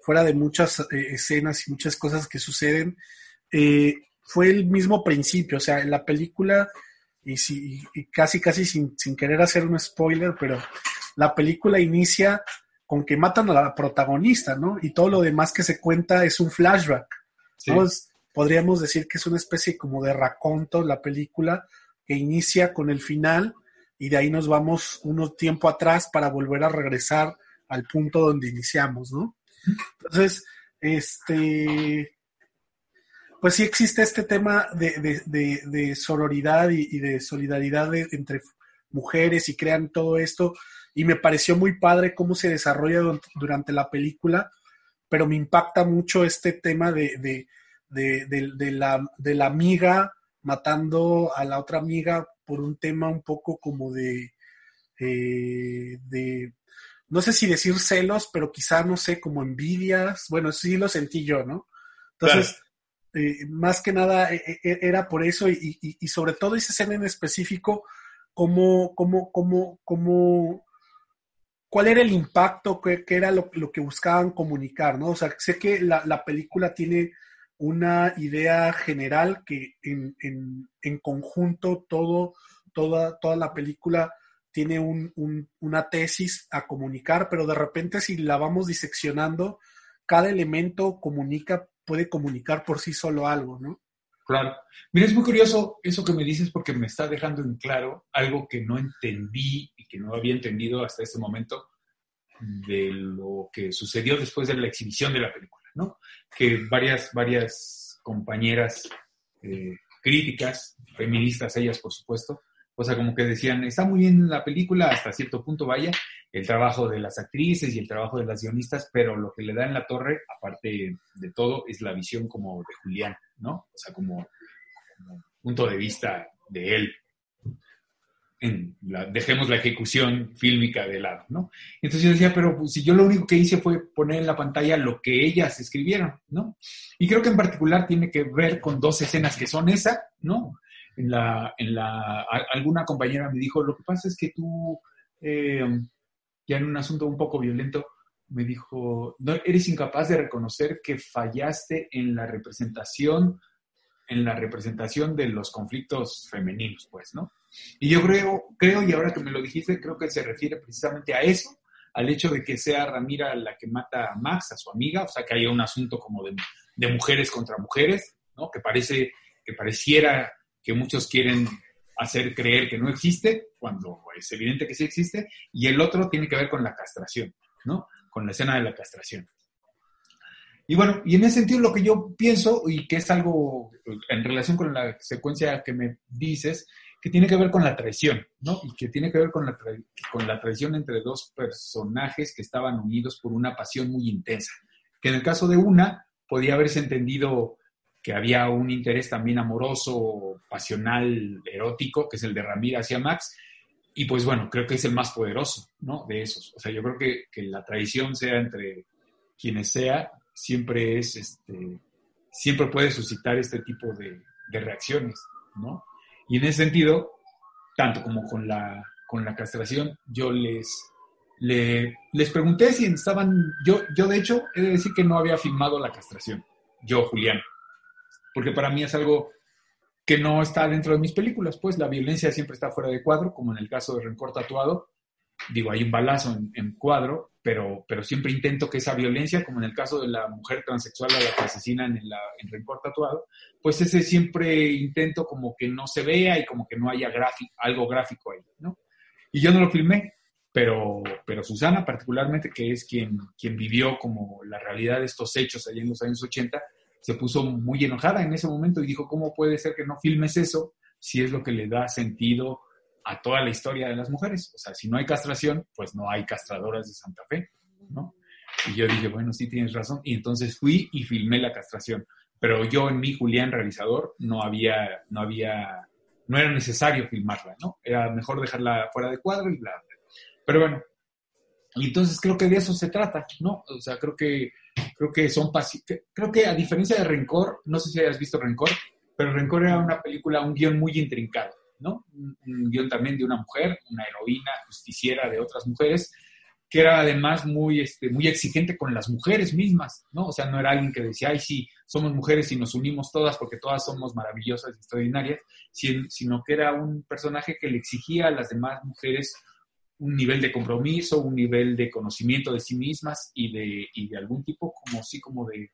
fuera de muchas eh, escenas y muchas cosas que suceden, eh, fue el mismo principio. O sea, en la película, y, si, y casi, casi sin, sin querer hacer un spoiler, pero la película inicia con que matan a la protagonista, ¿no? Y todo lo demás que se cuenta es un flashback. podríamos decir que es una especie como de raconto la película que inicia con el final y de ahí nos vamos unos tiempo atrás para volver a regresar al punto donde iniciamos, ¿no? Entonces, este, pues sí existe este tema de, sororidad y, de solidaridad entre mujeres y crean todo esto y me pareció muy padre cómo se desarrolla durante la película, pero me impacta mucho este tema de, la, de la amiga matando a la otra amiga por un tema un poco como de, eh, de no sé si decir celos, pero quizá, no sé, como envidias. Bueno, sí lo sentí yo, ¿no? Entonces, eh, más que nada e, e, era por eso y, y, sobre todo esa escena en específico, cómo, cómo, cómo, cómo cuál era el impacto, qué, era lo, que buscaban comunicar, ¿no? O sea, sé que la, película tiene una idea general que en, conjunto todo, toda, la película tiene una tesis a comunicar, pero de repente si la vamos diseccionando, cada elemento comunica, puede comunicar por sí solo algo, ¿no? Claro. Mira, es muy curioso eso que me dices porque me está dejando en claro algo que no entendí y que no había entendido hasta este momento de lo que sucedió después de la exhibición de la película, ¿no? Que varias, varias compañeras eh, críticas, feministas ellas, por supuesto, o sea, como que decían, está muy bien la película, hasta cierto punto vaya, el trabajo de las actrices y el trabajo de las guionistas, pero lo que le da en la torre, aparte de todo, es la visión como de Julián, ¿no? O sea, como, punto de vista de él. dejemos la ejecución fílmica de lado, ¿no? Entonces yo decía, pero pues, si yo lo único que hice fue poner en la pantalla lo que ellas escribieron, ¿no? Y creo que en particular tiene que ver con dos escenas que son esa, ¿no? En la, en la, alguna compañera me dijo, lo que pasa es que tú, eh, ya en un asunto un poco violento, me dijo, no, eres incapaz de reconocer que fallaste en la representación, en la representación de los conflictos femeninos, pues, ¿no? Y yo creo, creo, y ahora que me lo dijiste, creo que se refiere precisamente a eso, al hecho de que sea Ramira la que mata a Max, a su amiga, o sea, que haya un asunto como de, de mujeres contra mujeres, ¿no? Que parece, que pareciera que muchos quieren hacer creer que no existe, cuando es evidente que sí existe, y el otro tiene que ver con la castración, ¿no? Con la escena de la castración. Y bueno, y en ese sentido lo que yo pienso, y que es algo en relación con la secuencia que me dices, que tiene que ver con la traición, ¿no? Y que tiene que ver con la, con la traición entre dos personajes que estaban unidos por una pasión muy intensa. Que en el caso de una, podía haberse entendido que había un interés también amoroso, pasional, erótico, que es el de Ramírez hacia Max, y pues bueno, creo que es el más poderoso, ¿no? De esos. O sea, yo creo que, que la traición sea entre quienes sea, siempre es, este, siempre puede suscitar este tipo de, de reacciones, ¿no? Y en ese sentido, tanto como con la, con la castración, yo les, le, les pregunté si estaban, yo, yo de hecho he de decir que no había filmado la castración, yo, Julián porque para mí es algo que no está dentro de mis películas, pues la violencia siempre está fuera de cuadro, como en el caso de Rencor Tatuado, digo, hay un balazo en, cuadro, pero, pero siempre intento que esa violencia, como en el caso de la mujer transexual a la que asesinan en, la, en Rencor Tatuado, pues ese siempre intento como que no se vea y como que no haya algo gráfico ahí, ¿no? Y yo no lo filmé, pero, pero Susana particularmente, que es quien, quien vivió como la realidad de estos hechos allá en los años 80, se puso muy enojada en ese momento y dijo, ¿cómo puede ser que no filmes eso si es lo que le da sentido a toda la historia de las mujeres? O sea, si no hay castración, pues no hay castradoras de Santa Fe, ¿no? Y yo dije, bueno, sí tienes razón. Y entonces fui y filmé la castración. Pero yo en mi Julián realizador no había, no había, no era necesario filmarla, ¿no? Era mejor dejarla fuera de cuadro y bla. Pero bueno, y entonces creo que de eso se trata, ¿no? O sea, creo que creo que son creo que a diferencia de Rencor, no sé si hayas visto Rencor, pero Rencor era una película, un guion muy intrincado, ¿no? Un, guion también de una mujer, una heroína justiciera de otras mujeres, que era además muy, este, muy exigente con las mujeres mismas, ¿no? O sea, no era alguien que decía, ay, sí, somos mujeres y nos unimos todas porque todas somos maravillosas y extraordinarias, sino que era un personaje que le exigía a las demás mujeres un nivel de compromiso, un nivel de conocimiento de sí mismas y de, y de algún tipo como sí como de,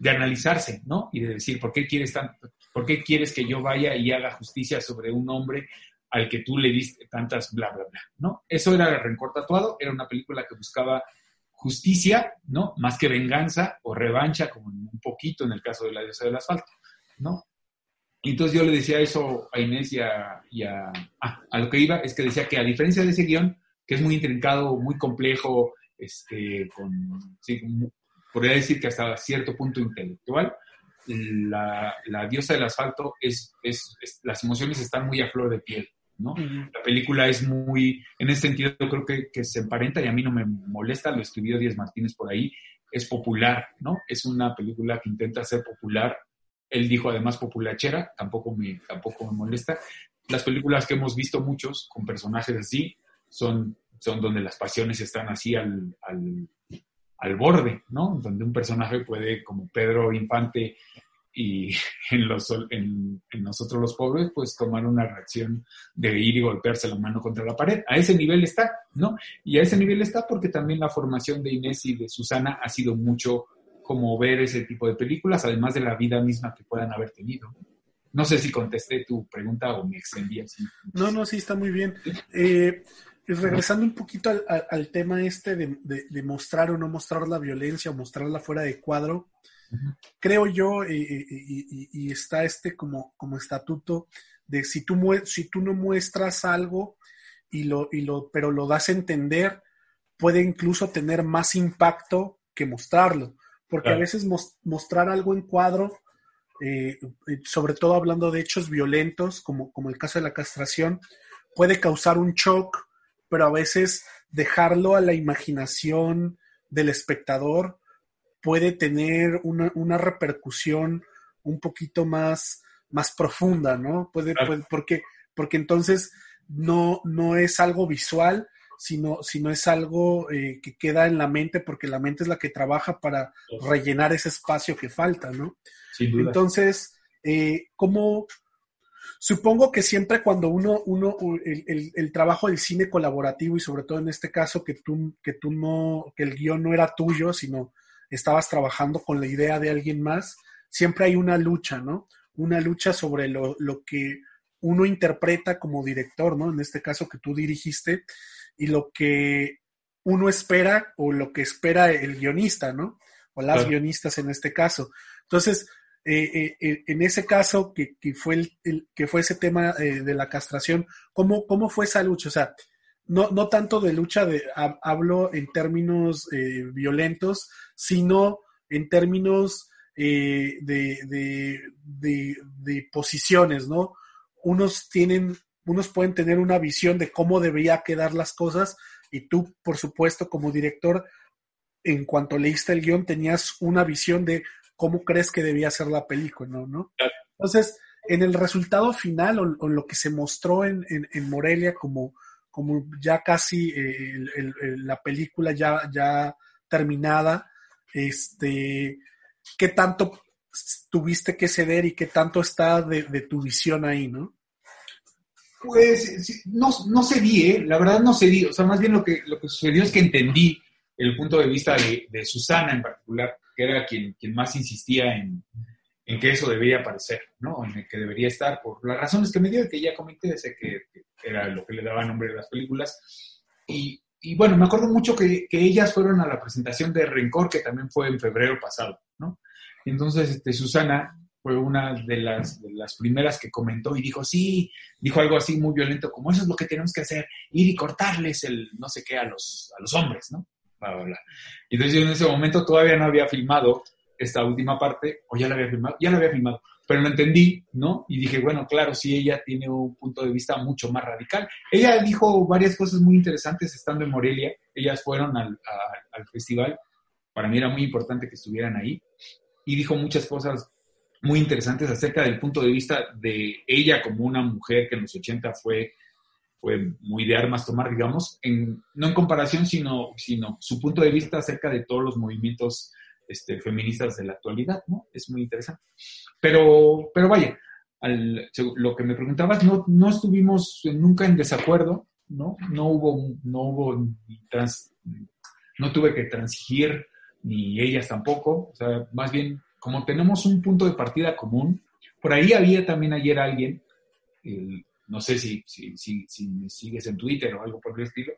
de analizarse, ¿no? Y de decir, ¿por qué, quieres ¿por qué quieres que yo vaya y haga justicia sobre un hombre al que tú le diste tantas bla, bla, bla, ¿no? Eso era Rencor Tatuado, era una película que buscaba justicia, ¿no? Más que venganza o revancha, como un poquito en el caso de la diosa del asfalto, ¿no? Y entonces yo le decía eso a Inés y a, ah, a, lo que iba, es que decía que a diferencia de ese guion, que es muy intrincado, muy complejo, este, con, sí, podría decir que hasta cierto punto intelectual, la, la diosa del asfalto es, es, las emociones están muy a flor de piel, ¿no? La película es muy, en ese sentido creo que, que, se emparenta y a mí no me molesta, lo escribió Díaz Martínez por ahí, es popular, ¿no? Es una película que intenta ser popular él dijo además populachera, tampoco me, tampoco me molesta. Las películas que hemos visto muchos con personajes así son, son donde las pasiones están así al, al, borde, ¿no? Donde un personaje puede, como Pedro Infante y (laughs) en, los, en, nosotros los pobres, pues tomar una reacción de ir y golpearse la mano contra la pared. A ese nivel está, ¿no? Y a ese nivel está porque también la formación de Inés y de Susana ha sido mucho como ver ese tipo de películas, además de la vida misma que puedan haber tenido. No sé si contesté tu pregunta o me extendí así. No, no, sí, está muy bien. Eh, regresando un poquito al, tema este de, mostrar o no mostrar la violencia o mostrarla fuera de cuadro, creo yo, eh, eh, y, está este como, como estatuto de si tú, si tú no muestras algo, y lo, y lo, pero lo das a entender, puede incluso tener más impacto que mostrarlo porque a veces mostrar algo en cuadro, eh, eh, sobre todo hablando de hechos violentos, como, como el caso de la castración, puede causar un shock, pero a veces dejarlo a la imaginación del espectador puede tener una, repercusión un poquito más, más profunda, ¿no? Puede, porque, porque entonces no, no es algo visual, sino, sino es algo eh, que queda en la mente porque la mente es la que trabaja para rellenar ese espacio que falta, ¿no? Entonces, eh, ¿cómo, Supongo que siempre cuando uno, uno el, el, trabajo del cine colaborativo y sobre todo en este caso que tú, que tú no, que el guion no era tuyo, sino estabas trabajando con la idea de alguien más, siempre hay una lucha, ¿no? Una lucha sobre lo, lo que uno interpreta como director, ¿no? En este caso que tú dirigiste, y lo que uno espera o lo que espera el guionista, ¿no? O las guionistas en este caso. Entonces, eh, eh, en ese caso, que, fue, el, que fue ese tema eh, de la castración, ¿cómo, ¿cómo fue esa lucha? O sea, no, no tanto de lucha, de, hablo en términos violentos, sino en términos de, de, de, posiciones, ¿no? Unos tienen, unos pueden tener una visión de cómo debería quedar las cosas y tú, por supuesto, como director, en cuanto leíste el guion, tenías una visión de cómo crees que debía ser la película, ¿no? Entonces, en el resultado final o, lo que se mostró en, Morelia como, como ya casi eh, la película ya, ya terminada, este, ¿qué tanto tuviste que ceder y qué tanto está de, tu visión ahí, no? Pues no, no cedí, ¿eh? la verdad no cedí, o sea, más bien lo que, lo que sucedió es que entendí el punto de vista de, Susana en particular, que era quien, quien más insistía en, en, que eso debería aparecer, ¿no? En el que debería estar, por las razones que me dio y que ya comenté, sé que, era lo que le daba nombre a las películas. Y, y bueno, me acuerdo mucho que, que, ellas fueron a la presentación de Rencor, que también fue en febrero pasado, ¿no? entonces este, Susana fue una de las, de las primeras que comentó y dijo, sí, dijo algo así muy violento, como eso es lo que tenemos que hacer, ir y cortarles el no sé qué a los, a los hombres, ¿no? Y entonces yo en ese momento todavía no había filmado esta última parte, o ya la había filmado, ya la había filmado, pero lo entendí, ¿no? Y dije, bueno, claro, sí, ella tiene un punto de vista mucho más radical. Ella dijo varias cosas muy interesantes estando en Morelia, ellas fueron al festival, para mí era muy importante que estuvieran ahí, y dijo muchas cosas muy interesantes acerca del punto de vista de ella como una mujer que en los 80 fue fue muy de armas tomar, digamos, en, no en comparación, sino, sino su punto de vista acerca de todos los movimientos este, feministas de la actualidad, ¿no? Es muy interesante. Pero, pero vaya, lo que me preguntabas, no, no estuvimos nunca en desacuerdo, ¿no? No hubo, no hubo, trans, no tuve que transigir, ni ellas tampoco, o sea, más bien, como tenemos un punto de partida común, por ahí había también ayer alguien, no sé si, me sigues en Twitter o algo por el estilo,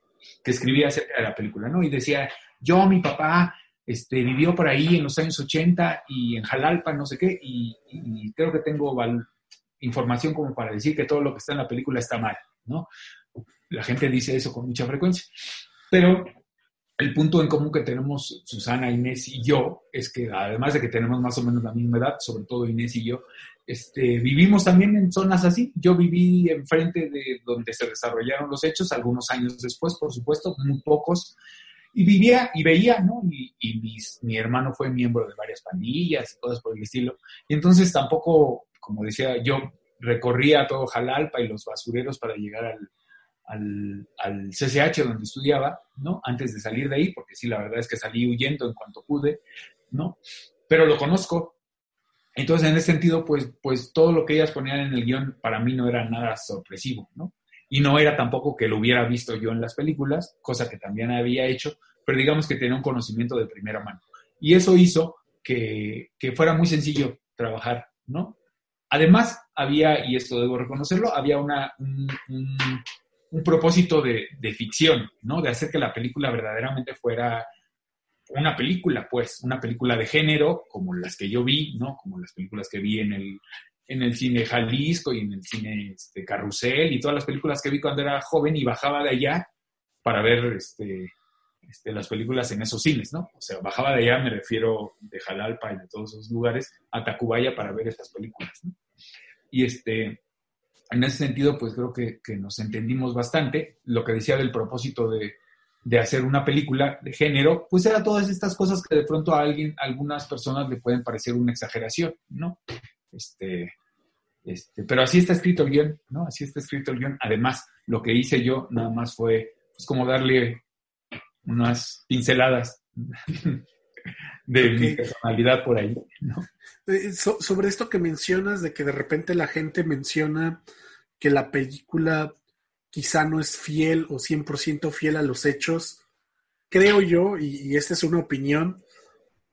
que escribía acerca de la película, ¿no? Y decía, yo, mi papá, este, vivió por ahí en los años 80 y en Jalalpa, no sé qué, y, creo que tengo información como para decir que todo lo que está en la película está mal, ¿no? La gente dice eso con mucha frecuencia. Pero el punto en común que tenemos Susana, Inés y yo es que además de que tenemos más o menos la misma edad, sobre todo Inés y yo, este, vivimos también en zonas así. Yo viví enfrente de donde se desarrollaron los hechos, algunos años después, por supuesto, muy pocos, y vivía y veía, ¿no? Y, mi hermano fue miembro de varias pandillas y cosas por el estilo. Y entonces tampoco, como decía, yo recorría todo Jalalpa y los basureros para llegar al, al, al, CCH donde estudiaba, ¿no? Antes de salir de ahí, porque sí, la verdad es que salí huyendo en cuanto pude, ¿no? Pero lo conozco. Entonces, en ese sentido, pues, pues todo lo que ellas ponían en el guion para mí no era nada sorpresivo, ¿no? Y no era tampoco que lo hubiera visto yo en las películas, cosa que también había hecho, pero digamos que tenía un conocimiento de primera mano. Y eso hizo que, que fuera muy sencillo trabajar, ¿no? Además, había, y esto debo reconocerlo, había una, un, propósito de, de, ficción, ¿no? De hacer que la película verdaderamente fuera una película, pues, una película de género, como las que yo vi, ¿no? Como las películas que vi en el, en el cine Jalisco y en el cine este, Carrusel y todas las películas que vi cuando era joven y bajaba de allá para ver este, este, las películas en esos cines, ¿no? O sea, bajaba de allá, me refiero de Jalalpa y de todos esos lugares, a Tacubaya para ver esas películas, ¿no? Y este, en ese sentido, pues creo que, nos entendimos bastante. Lo que decía del propósito de, hacer una película de género, pues era todas estas cosas que de pronto a alguien, algunas personas le pueden parecer una exageración, ¿no? Este, este, pero así está escrito el guion, ¿no? Así está escrito el guion. Además, lo que hice yo nada más fue, pues como darle unas pinceladas (laughs) de mi personalidad por ahí. Eh, sobre esto que mencionas, de que de repente la gente menciona que la película quizá no es fiel o 100% fiel a los hechos, creo yo, y, esta es una opinión,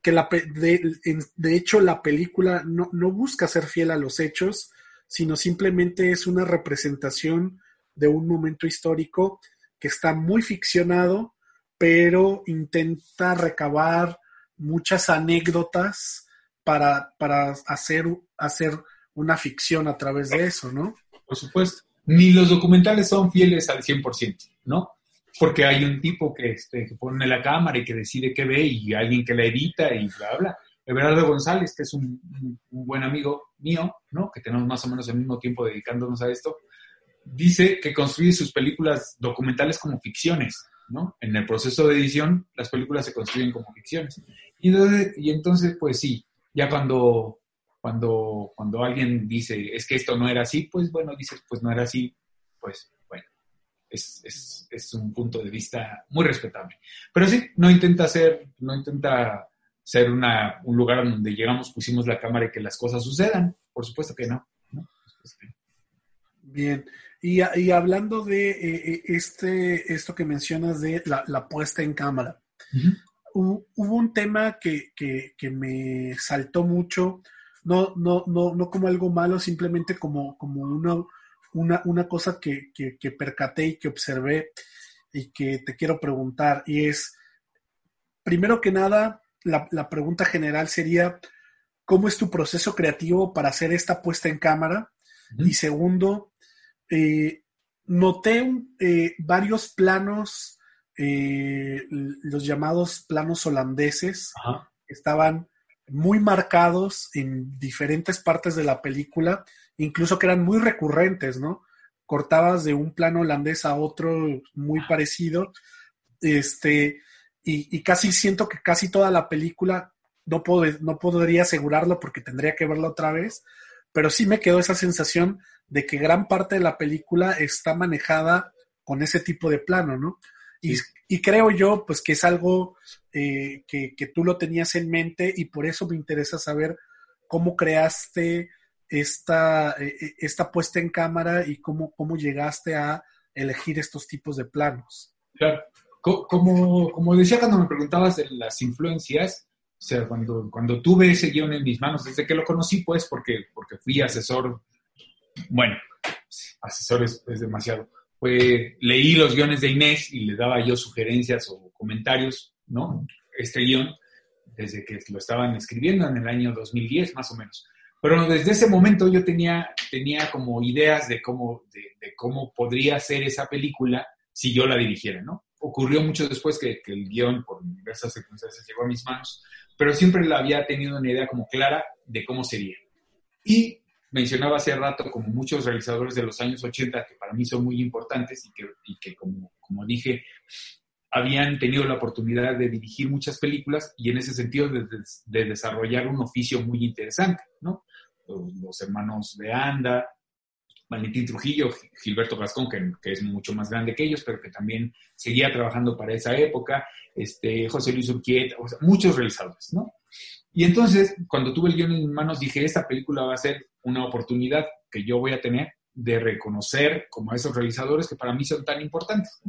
que la, de, de hecho la película no, no, busca ser fiel a los hechos, sino simplemente es una representación de un momento histórico que está muy ficcionado, pero intenta recabar muchas anécdotas para, para hacer, hacer una ficción a través de eso, ¿no? Por supuesto. Ni los documentales son fieles al 100%, ¿no? Porque hay un tipo que, este, que pone la cámara y que decide qué ve y alguien que la edita y bla, bla. Everardo González, que es un, un, buen amigo mío, ¿no? Que tenemos más o menos el mismo tiempo dedicándonos a esto, dice que construye sus películas documentales como ficciones, ¿no? En el proceso de edición, las películas se construyen como ficciones. Y, y entonces, pues sí, ya cuando, cuando, cuando alguien dice, es que esto no era así, pues bueno, dices, pues no era así, pues bueno, es, es, es un punto de vista muy respetable. Pero sí, no intenta ser, no intenta ser una, un lugar donde llegamos, pusimos la cámara y que las cosas sucedan. Por supuesto que no. Bien. Y, y, hablando de eh, eh, este, esto que mencionas de la, puesta en cámara, hubo, un tema que, que, me saltó mucho, no, no, no, no como algo malo, simplemente como, como una, una, una cosa que, que, percaté y que observé y que te quiero preguntar, y es, primero que nada, la, la pregunta general sería, ¿cómo es tu proceso creativo para hacer esta puesta en cámara? Y segundo, eh, noté eh, varios planos, eh, los llamados planos holandeses, estaban muy marcados en diferentes partes de la película, incluso que eran muy recurrentes, ¿no? Cortabas de un plano holandés a otro muy parecido, este, y, casi siento que casi toda la película, no, puedo, no podría asegurarlo porque tendría que verla otra vez, pero sí me quedó esa sensación de que gran parte de la película está manejada con ese tipo de plano, ¿no? Y, creo yo, pues, que es algo eh, que, tú lo tenías en mente y por eso me interesa saber cómo creaste esta, eh, eh, esta puesta en cámara y cómo, cómo llegaste a elegir estos tipos de planos. Claro. Como, como decía cuando me preguntabas de las influencias, o sea, cuando, cuando tuve ese guion en mis manos, desde que lo conocí, pues, porque, porque fui asesor bueno, asesores es demasiado. Pues leí los guiones de Inés y le daba yo sugerencias o comentarios, ¿no? Este guion, desde que lo estaban escribiendo en el año 2010, más o menos. Pero desde ese momento yo tenía, tenía como ideas de cómo, de, cómo podría ser esa película si yo la dirigiera, ¿no? Ocurrió mucho después que, que el guion, por diversas circunstancias, llegó a mis manos, pero siempre la había tenido una idea como clara de cómo sería. Y mencionaba hace rato como muchos realizadores de los años 80 que para mí son muy importantes y que, y que como, como dije, habían tenido la oportunidad de dirigir muchas películas y en ese sentido de, de, desarrollar un oficio muy interesante, ¿no? Los, hermanos de Anda, Valentín Trujillo, Gilberto Gascón, que, es mucho más grande que ellos, pero que también seguía trabajando para esa época, este, José Luis sea, muchos realizadores, ¿no? Y entonces, cuando tuve el guion en mis manos, dije, esta película va a ser una oportunidad que yo voy a tener de reconocer como a esos realizadores que para mí son tan importantes.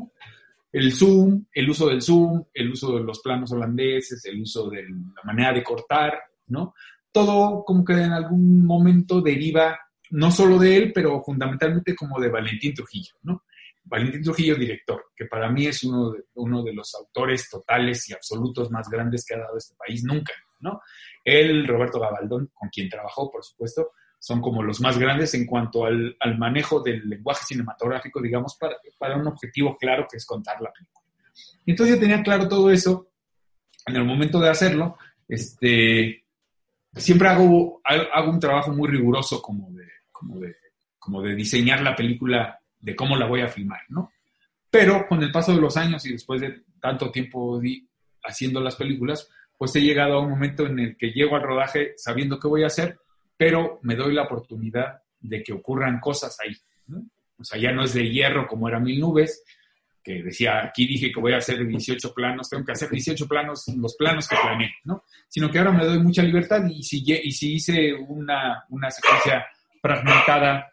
El zoom, el uso del zoom, el uso de los planos holandeses, el uso de la manera de cortar, ¿no? Todo como que en algún momento deriva no solo de él, pero fundamentalmente como de Valentín Trujillo, ¿no? Valentín Trujillo, director, que para mí es uno de, uno de los autores totales y absolutos más grandes que ha dado este país nunca, ¿no? Él, Roberto Gabaldón, con quien trabajó, por supuesto, son como los más grandes en cuanto al, manejo del lenguaje cinematográfico, digamos, para, para, un objetivo claro que es contar la película. entonces yo tenía claro todo eso. En el momento de hacerlo, este, siempre hago, hago un trabajo muy riguroso como de, como de, como de diseñar la película, de cómo la voy a filmar, ¿no? Pero con el paso de los años y después de tanto tiempo haciendo las películas, pues he llegado a un momento en el que llego al rodaje sabiendo qué voy a hacer, pero me doy la oportunidad de que ocurran cosas ahí. O sea, ya no es de hierro como era Mil Nubes, que decía, aquí dije que voy a hacer 18 planos, tengo que hacer 18 planos, los planos que planeé, ¿no? Sino que ahora me doy mucha libertad y si, y si hice una, una secuencia fragmentada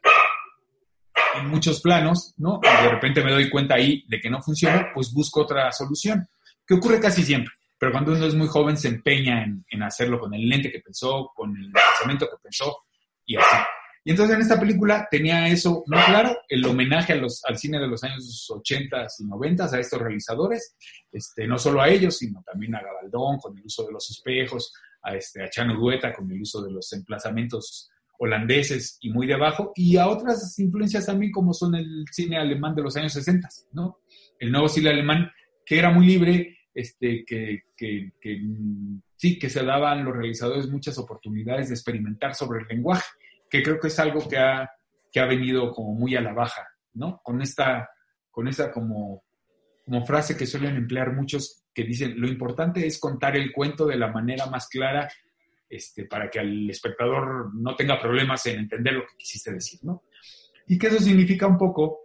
en muchos planos, ¿no? Y de repente me doy cuenta ahí de que no funciona, pues busco otra solución, que ocurre casi siempre. Pero cuando uno es muy joven se empeña en, en hacerlo con el lente que pensó, con el pensamiento que pensó y así. Y entonces en esta película tenía eso muy claro, el homenaje a los, al cine de los años 80 y 90 a estos realizadores, este, no solo a ellos, sino también a Gabaldón con el uso de los espejos, a, este, a Chano Dueta con el uso de los emplazamientos holandeses y muy debajo, y a otras influencias también como son el cine alemán de los años 60, ¿no? El nuevo cine alemán que era muy libre, este, que, que, que sí, que se daban los realizadores muchas oportunidades de experimentar sobre el lenguaje que creo que es algo que ha, que ha venido como muy a la baja, ¿no? Con esta, con esta como, como frase que suelen emplear muchos que dicen, lo importante es contar el cuento de la manera más clara este, para que el espectador no tenga problemas en entender lo que quisiste decir, ¿no? Y que eso significa un poco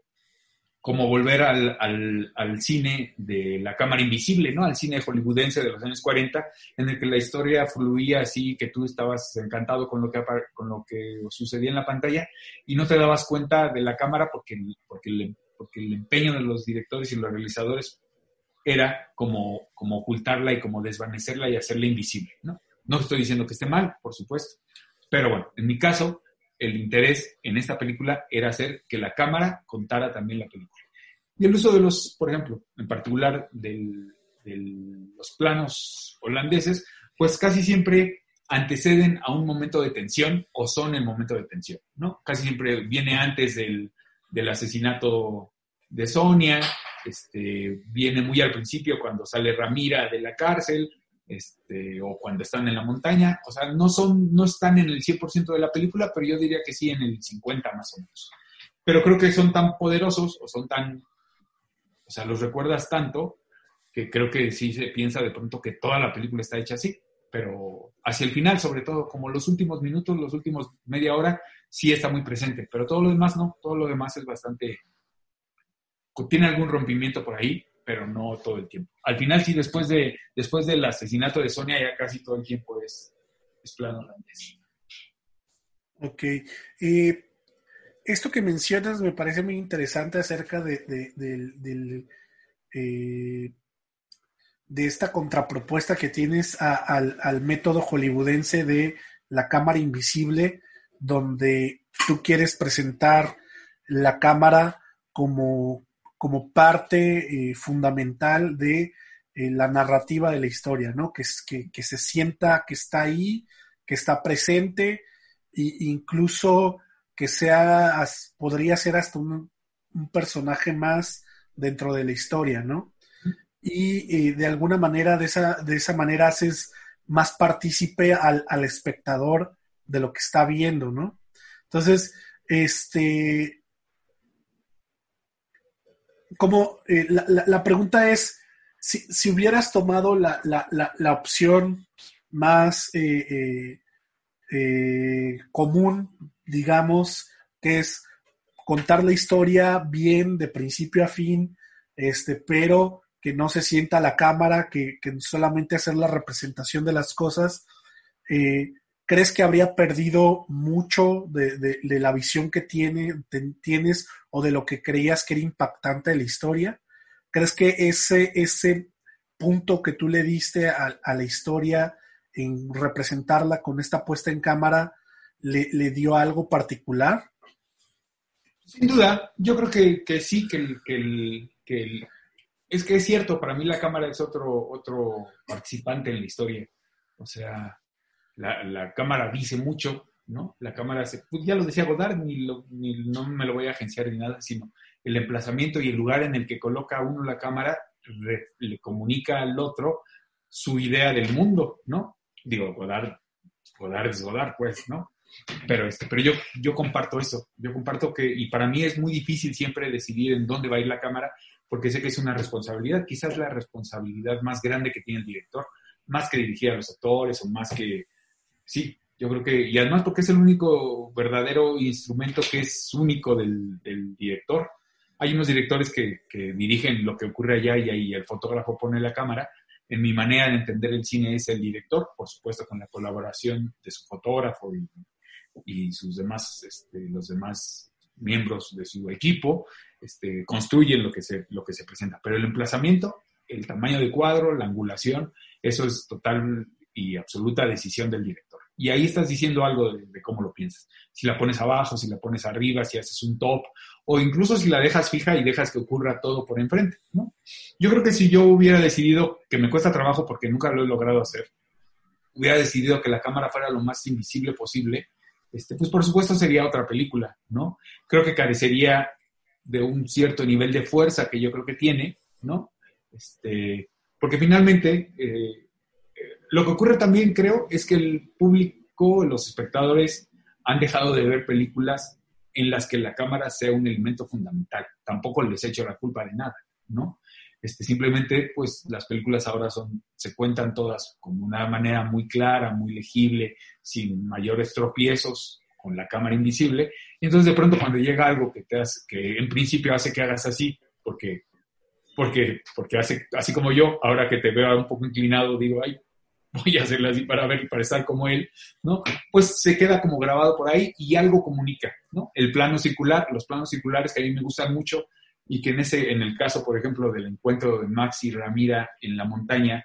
como volver al, al, al, cine de la cámara invisible, ¿no? Al cine hollywoodense de los años 40, en el que la historia fluía así, que tú estabas encantado con lo que, con lo que sucedía en la pantalla y no te dabas cuenta de la cámara porque, porque, el, porque el empeño de los directores y los realizadores era como, como ocultarla y como desvanecerla y hacerla invisible, ¿no? No estoy diciendo que esté mal, por supuesto, pero bueno, en mi caso, el interés en esta película era hacer que la cámara contara también la película. Y el uso de los, por ejemplo, en particular de los planos holandeses, pues casi siempre anteceden a un momento de tensión o son el momento de tensión, ¿no? Casi siempre viene antes del, del asesinato de Sonia, este, viene muy al principio cuando sale Ramira de la cárcel, este, o cuando están en la montaña. O sea, no, son, no están en el 100% de la película, pero yo diría que sí en el 50 más o menos. Pero creo que son tan poderosos o son tan, o sea, los recuerdas tanto que creo que sí se piensa de pronto que toda la película está hecha así. Pero hacia el final, sobre todo, como los últimos minutos, los últimos media hora, sí está muy presente. Pero todo lo demás no, todo lo demás es bastante... Tiene algún rompimiento por ahí, pero no todo el tiempo. Al final sí, después, de, después del asesinato de Sonia, ya casi todo el tiempo es, es plano holandés. Ok. Esto que mencionas me parece muy interesante acerca de, de, eh, esta contrapropuesta que tienes al, al, método hollywoodense de la cámara invisible, donde tú quieres presentar la cámara como, como parte eh, fundamental de eh, la narrativa de la historia, ¿no? Que, se sienta que está ahí, que está presente, e incluso que sea, podría ser hasta un, personaje más dentro de la historia, ¿no? Y de alguna manera, de esa, de esa manera haces más partícipe al espectador de lo que está viendo, ¿no? Entonces, este, como eh, la, pregunta es, si, hubieras tomado la, opción más eh, eh, común, digamos, que es contar la historia bien de principio a fin, este, pero que no se sienta la cámara, que, que solamente hacer la representación de las cosas, ¿Crees que habría perdido mucho de, la visión que tiene, tienes o de lo que creías que era impactante de la historia? ¿Crees que ese, ese punto que tú le diste a, la historia en representarla con esta puesta en cámara le, dio algo particular? Sin duda, yo creo que, que sí, que, que, que es que es cierto, para mí la cámara es otro, otro participante en la historia. O sea, la, cámara dice mucho, ¿no? La cámara, se, pues ya lo decía Godard, ni, no me lo voy a agenciar ni nada, sino el emplazamiento y el lugar en el que coloca uno la cámara le comunica al otro su idea del mundo, ¿no? Digo, Godard, Godard es Godard, pues, ¿no? Pero, este, pero yo, yo comparto eso, yo comparto que, y para mí es muy difícil siempre decidir en dónde va a ir la cámara, porque sé que es una responsabilidad, quizás la responsabilidad más grande que tiene el director, más que dirigir a los actores o más que sí, yo creo que, y además porque es el único verdadero instrumento que es único del, director, Hay unos directores que, dirigen lo que ocurre allá y ahí el fotógrafo pone la cámara. En mi manera de entender el cine es el director, por supuesto con la colaboración de su fotógrafo y, sus demás, este, los demás miembros de su equipo, este, construyen lo que, se, lo que se presenta. Pero el emplazamiento, el tamaño de cuadro, la angulación, eso es total y absoluta decisión del director. Y ahí estás diciendo algo de, cómo lo piensas. Si la pones abajo, si la pones arriba, si haces un top, o incluso si la dejas fija y dejas que ocurra todo por enfrente. ¿no? Yo creo que si yo hubiera decidido, que me cuesta trabajo porque nunca lo he logrado hacer, hubiera decidido que la cámara fuera lo más invisible posible, este, pues por supuesto sería otra película, ¿no? Creo que carecería de un cierto nivel de fuerza que yo creo que tiene, ¿no? Este, porque finalmente eh, lo que ocurre también, creo, es que el público, los espectadores, han dejado de ver películas en las que la cámara sea un elemento fundamental. Tampoco les echo la culpa de nada, ¿no? Este, simplemente, pues las películas ahora son, se cuentan todas con una manera muy clara, muy legible, sin mayores tropiezos, con la cámara invisible. Y entonces de pronto cuando llega algo que te hace, que en principio hace que hagas así, porque, porque, porque hace, así como yo, ahora que te veo un poco inclinado, digo, ay, voy a hacerlo así para ver y para estar como él, ¿no? Pues se queda como grabado por ahí y algo comunica, ¿no? El plano circular, los planos circulares que a mí me gustan mucho y que en ese, en el caso, por ejemplo, del encuentro de Max y Ramira en la montaña,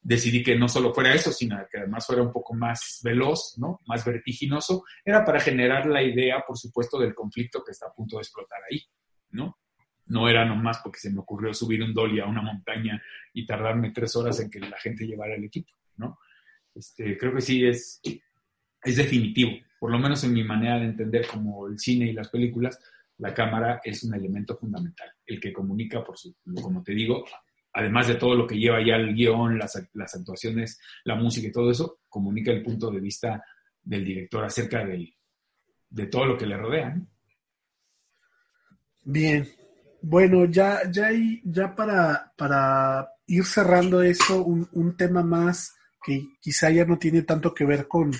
decidí que no solo fuera eso, sino que además fuera un poco más veloz, ¿no? Más vertiginoso, era para generar la idea, por supuesto, del conflicto que está a punto de explotar ahí, ¿no? No era nomás porque se me ocurrió subir un dolly a una montaña y tardarme tres horas en que la gente llevara el equipo. Este, creo que sí es, es definitivo, por lo menos en mi manera de entender como el cine y las películas, la cámara es un elemento fundamental, el que comunica, por su, como te digo, además de todo lo que lleva ya el guion, las, actuaciones, la música y todo eso, comunica el punto de vista del director acerca de todo lo que le rodea. Bien, bueno, ya, ya, ya para, para ir cerrando eso, un, un tema más que quizá ya no tiene tanto que ver con,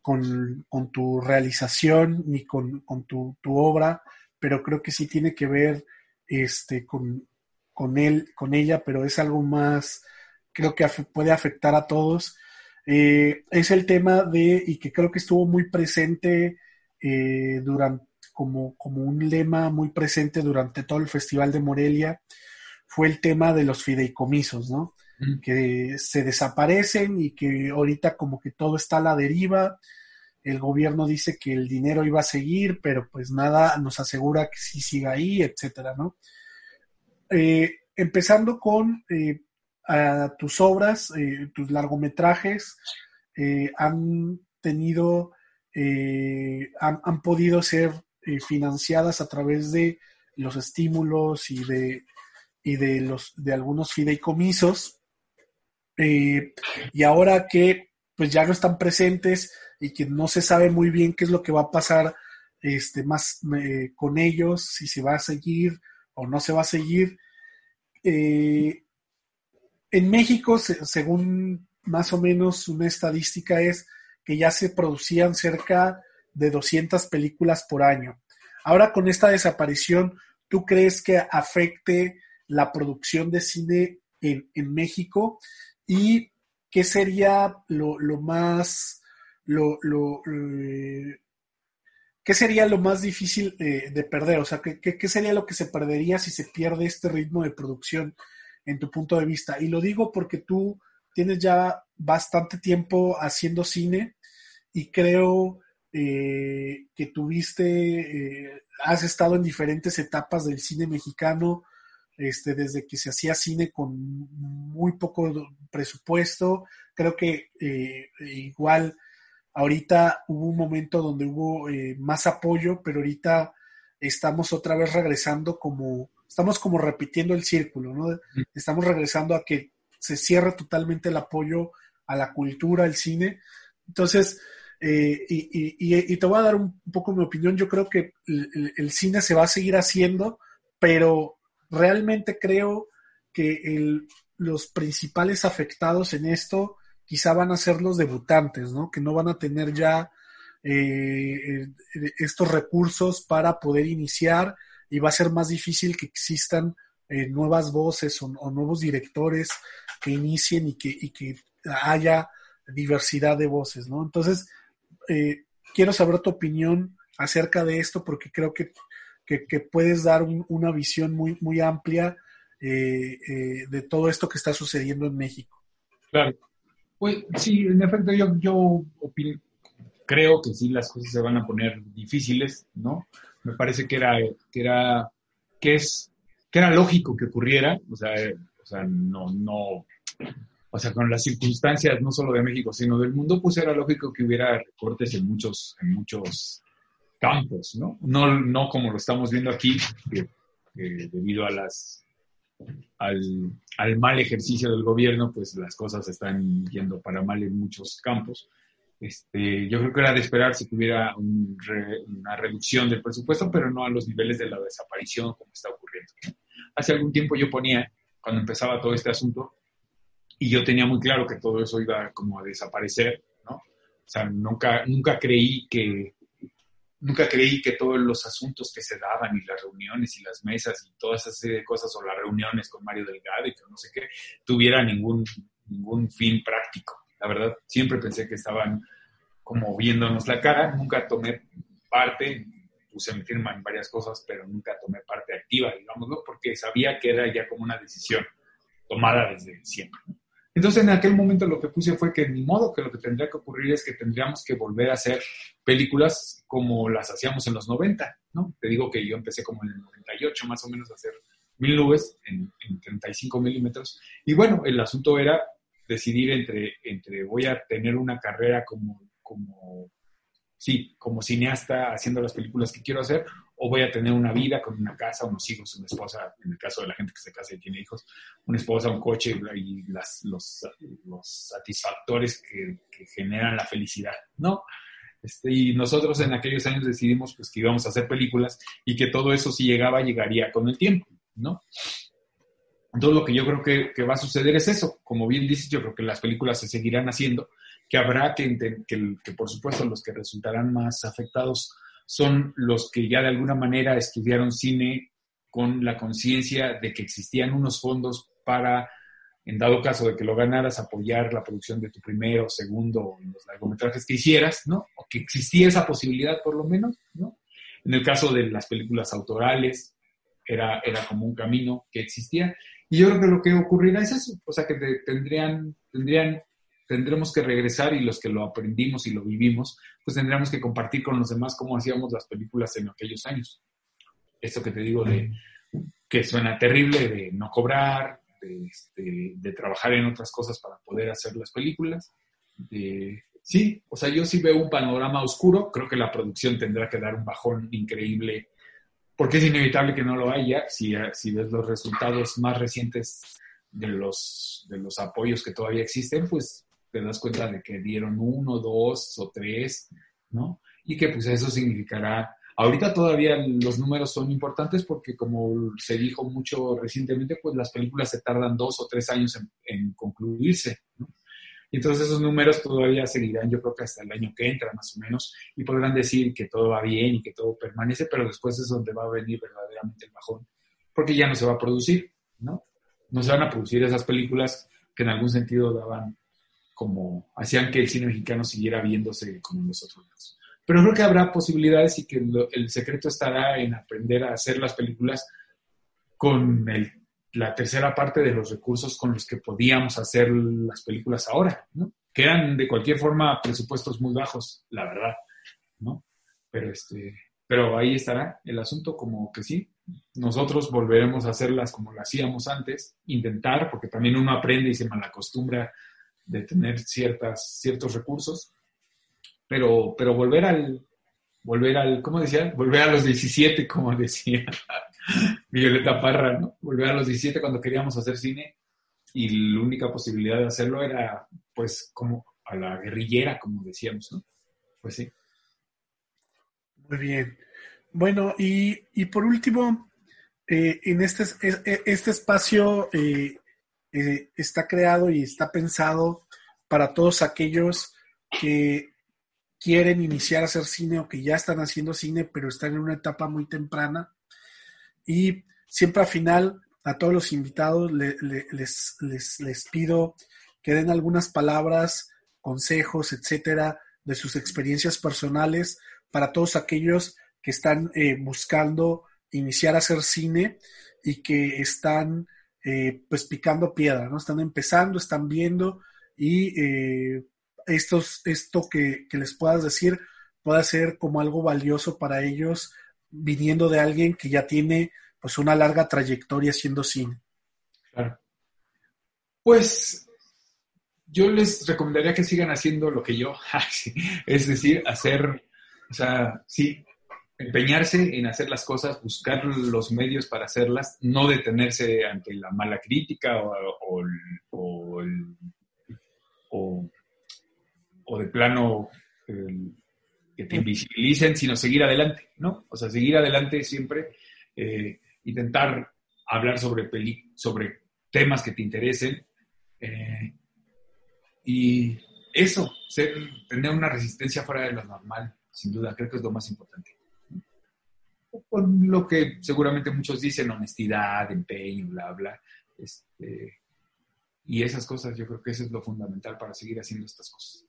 con, tu realización ni con, tu, obra, pero creo que sí tiene que ver este, con, con él, con ella, pero es algo más, creo que puede afectar a todos. Eh, es el tema de, y que creo que estuvo muy presente eh, durante, como, como un lema muy presente durante todo el Festival de Morelia, fue el tema de los fideicomisos, ¿no? Que se desaparecen y que ahorita como que todo está a la deriva. El gobierno dice que el dinero iba a seguir, pero pues nada nos asegura que sí siga ahí, etcétera, ¿no? Eh, empezando con eh, tus obras, eh, tus largometrajes han tenido, han, han, podido ser financiadas a través de los estímulos y de, y de los de algunos fideicomisos eh, y ahora que pues ya no están presentes y que no se sabe muy bien qué es lo que va a pasar este, más con ellos, si se va a seguir o no se va a seguir. Eh, en México, según más o menos una estadística, es que ya se producían cerca de 200 películas por año. Ahora con esta desaparición, ¿tú crees que afecte la producción de cine en, en México? ¿Y qué sería lo, más, lo, eh, ¿qué sería lo más difícil de perder? O sea, ¿qué, ¿qué, sería lo que se perdería si se pierde este ritmo de producción en tu punto de vista? Y lo digo porque tú tienes ya bastante tiempo haciendo cine y creo eh, que tuviste, eh, has estado en diferentes etapas del cine mexicano, este, desde que se hacía cine con muy poco presupuesto. Creo que eh, igual ahorita hubo un momento donde hubo eh, más apoyo, pero ahorita estamos otra vez regresando como, estamos como repitiendo el círculo, ¿no? Estamos regresando a que se cierre totalmente el apoyo a la cultura, al cine. Entonces, eh, y, te voy a dar un, poco mi opinión, yo creo que el, cine se va a seguir haciendo, pero realmente creo que los principales afectados en esto quizá van a ser los debutantes, ¿no? Que no van a tener ya eh, estos recursos para poder iniciar y va a ser más difícil que existan eh, nuevas voces o, nuevos directores que inicien y que, y que haya diversidad de voces, ¿no? Entonces, eh, quiero saber tu opinión acerca de esto porque creo que, que, puedes dar una visión muy, muy amplia eh, eh, de todo esto que está sucediendo en México. Claro. Pues sí, en efecto, yo, yo creo que sí las cosas se van a poner difíciles, ¿no? Me parece que era, que era, que es, que era lógico que ocurriera, o sea, o sea, no, no, o sea, con las circunstancias no solo de México, sino del mundo, pues era lógico que hubiera recortes en muchos, en muchos campos, ¿no? No, no como lo estamos viendo aquí, que, debido a las, al, al, mal ejercicio del gobierno, pues las cosas están yendo para mal en muchos campos. Este, yo creo que era de esperarse que hubiera una reducción del presupuesto, pero no a los niveles de la desaparición como está ocurriendo. Hace algún tiempo yo ponía, cuando empezaba todo este asunto, y yo tenía muy claro que todo eso iba como a desaparecer, ¿no? O sea, nunca, nunca creí que nunca creí que todos los asuntos que se daban y las reuniones y las mesas y todas esas de cosas o las reuniones con Mario Delgado y que no sé qué tuviera ningún, ningún fin práctico. La verdad, siempre pensé que estaban como viéndonos la cara, nunca tomé parte, puse mi firma en varias cosas, pero nunca tomé parte activa, digámoslo, porque sabía que era ya como una decisión tomada desde siempre. Entonces en aquel momento lo que puse fue que ni modo que lo que tendría que ocurrir es que tendríamos que volver a hacer películas como las hacíamos en los 90, ¿no? Te digo que yo empecé como en el 98 más o menos a hacer mil nubes en, 35 milímetros. Y bueno, el asunto era decidir entre, entre voy a tener una carrera como, como, sí, como cineasta haciendo las películas que quiero hacer o voy a tener una vida con una casa, unos hijos, una esposa, en el caso de la gente que se casa y tiene hijos, una esposa, un coche y las, los, los, satisfactores que, generan la felicidad, ¿no? Este, y nosotros en aquellos años decidimos pues, que íbamos a hacer películas y que todo eso si llegaba, llegaría con el tiempo, ¿no? Todo lo que yo creo que, que, va a suceder es eso. Como bien dices, yo creo que las películas se seguirán haciendo, que habrá que, que, que por supuesto los que resultarán más afectados son los que ya de alguna manera estudiaron cine con la conciencia de que existían unos fondos para, en dado caso de que lo ganaras, apoyar la producción de tu primero, segundo, los largometrajes que hicieras, ¿no? O que existía esa posibilidad por lo menos, ¿no? En el caso de las películas autorales, era, era como un camino que existía. Y yo creo que lo que ocurrirá es eso, o sea, que tendrían, tendrían tendremos que regresar y los que lo aprendimos y lo vivimos, pues tendríamos que compartir con los demás cómo hacíamos las películas en aquellos años. Esto que te digo de que suena terrible, de no cobrar, de, este, trabajar en otras cosas para poder hacer las películas. sí, o sea, yo sí veo un panorama oscuro, creo que la producción tendrá que dar un bajón increíble, porque es inevitable que no lo haya, si, si ves los resultados más recientes de los, de los apoyos que todavía existen, pues te das cuenta de que dieron uno, dos o tres, ¿no? Y que pues eso significará, ahorita todavía los números son importantes porque como se dijo mucho recientemente, pues las películas se tardan dos o tres años en, concluirse, ¿no? Entonces esos números todavía seguirán, yo creo que hasta el año que entra más o menos, y podrán decir que todo va bien y que todo permanece, pero después es donde va a venir verdaderamente el bajón, porque ya no se va a producir, ¿no? No se van a producir esas películas que en algún sentido daban como hacían que el cine mexicano siguiera viéndose como los otros lados. Pero creo que habrá posibilidades y que el secreto estará en aprender a hacer las películas con la tercera parte de los recursos con los que podíamos hacer las películas ahora, ¿no? Que eran de cualquier forma presupuestos muy bajos, la verdad, ¿no? Pero, este, pero ahí estará el asunto como que sí, nosotros volveremos a hacerlas como lo hacíamos antes, intentar, porque también uno aprende y se malacostumbra de tener ciertas, ciertos recursos, pero, pero volver al, volver al, ¿cómo decía? Volver a los 17, como (laughs) decía Violeta Parra, ¿no? Volver a los 17 cuando queríamos hacer cine y la única posibilidad de hacerlo era, pues, como a la guerrillera, como decíamos, ¿no? Pues sí. Muy bien. Bueno, y, y por último, eh, en este, este espacio eh, eh, está creado y está pensado para todos aquellos que quieren iniciar a hacer cine o que ya están haciendo cine, pero están en una etapa muy temprana. Y siempre al final, a todos los invitados les, les, les pido que den algunas palabras, consejos, etcétera, de sus experiencias personales para todos aquellos que están eh, buscando iniciar a hacer cine y que están eh, pues picando piedra, ¿no? Están empezando, están viendo y eh, estos, esto que, que, les puedas decir pueda ser como algo valioso para ellos viniendo de alguien que ya tiene pues una larga trayectoria haciendo cine. Claro. Pues yo les recomendaría que sigan haciendo lo que yo, (laughs) es decir, hacer, o sea, sí, empeñarse en hacer las cosas, buscar los medios para hacerlas, no detenerse ante la mala crítica o, o, de plano que te invisibilicen, sino seguir adelante, ¿no? O sea, seguir adelante siempre, eh, intentar hablar sobre, sobre temas que te interesen. Eh, y eso, tener una resistencia fuera de lo normal, sin duda, creo que es lo más importante. Con lo que seguramente muchos dicen, honestidad, empeño, bla, bla. Este, y esas cosas, yo creo que eso es lo fundamental para seguir haciendo estas cosas.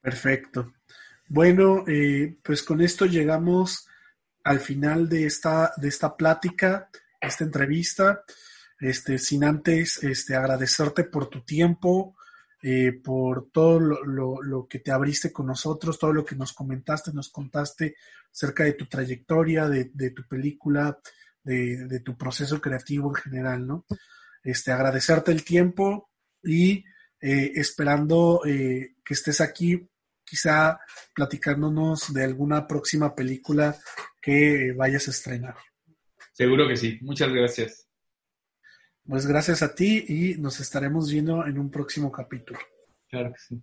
Perfecto. Bueno, eh, pues con esto llegamos al final de esta, de esta plática, esta entrevista. Este, sin antes este, agradecerte por tu tiempo, eh, por todo lo, que te abriste con nosotros, todo lo que nos comentaste, nos contaste acerca de tu trayectoria, de, tu película, de, tu proceso creativo en general, ¿no? Este, agradecerte el tiempo y eh, esperando eh, que estés aquí, quizá platicándonos de alguna próxima película que vayas a estrenar. Seguro que sí. Muchas gracias. Pues gracias a ti y nos estaremos viendo en un próximo capítulo. Claro que sí.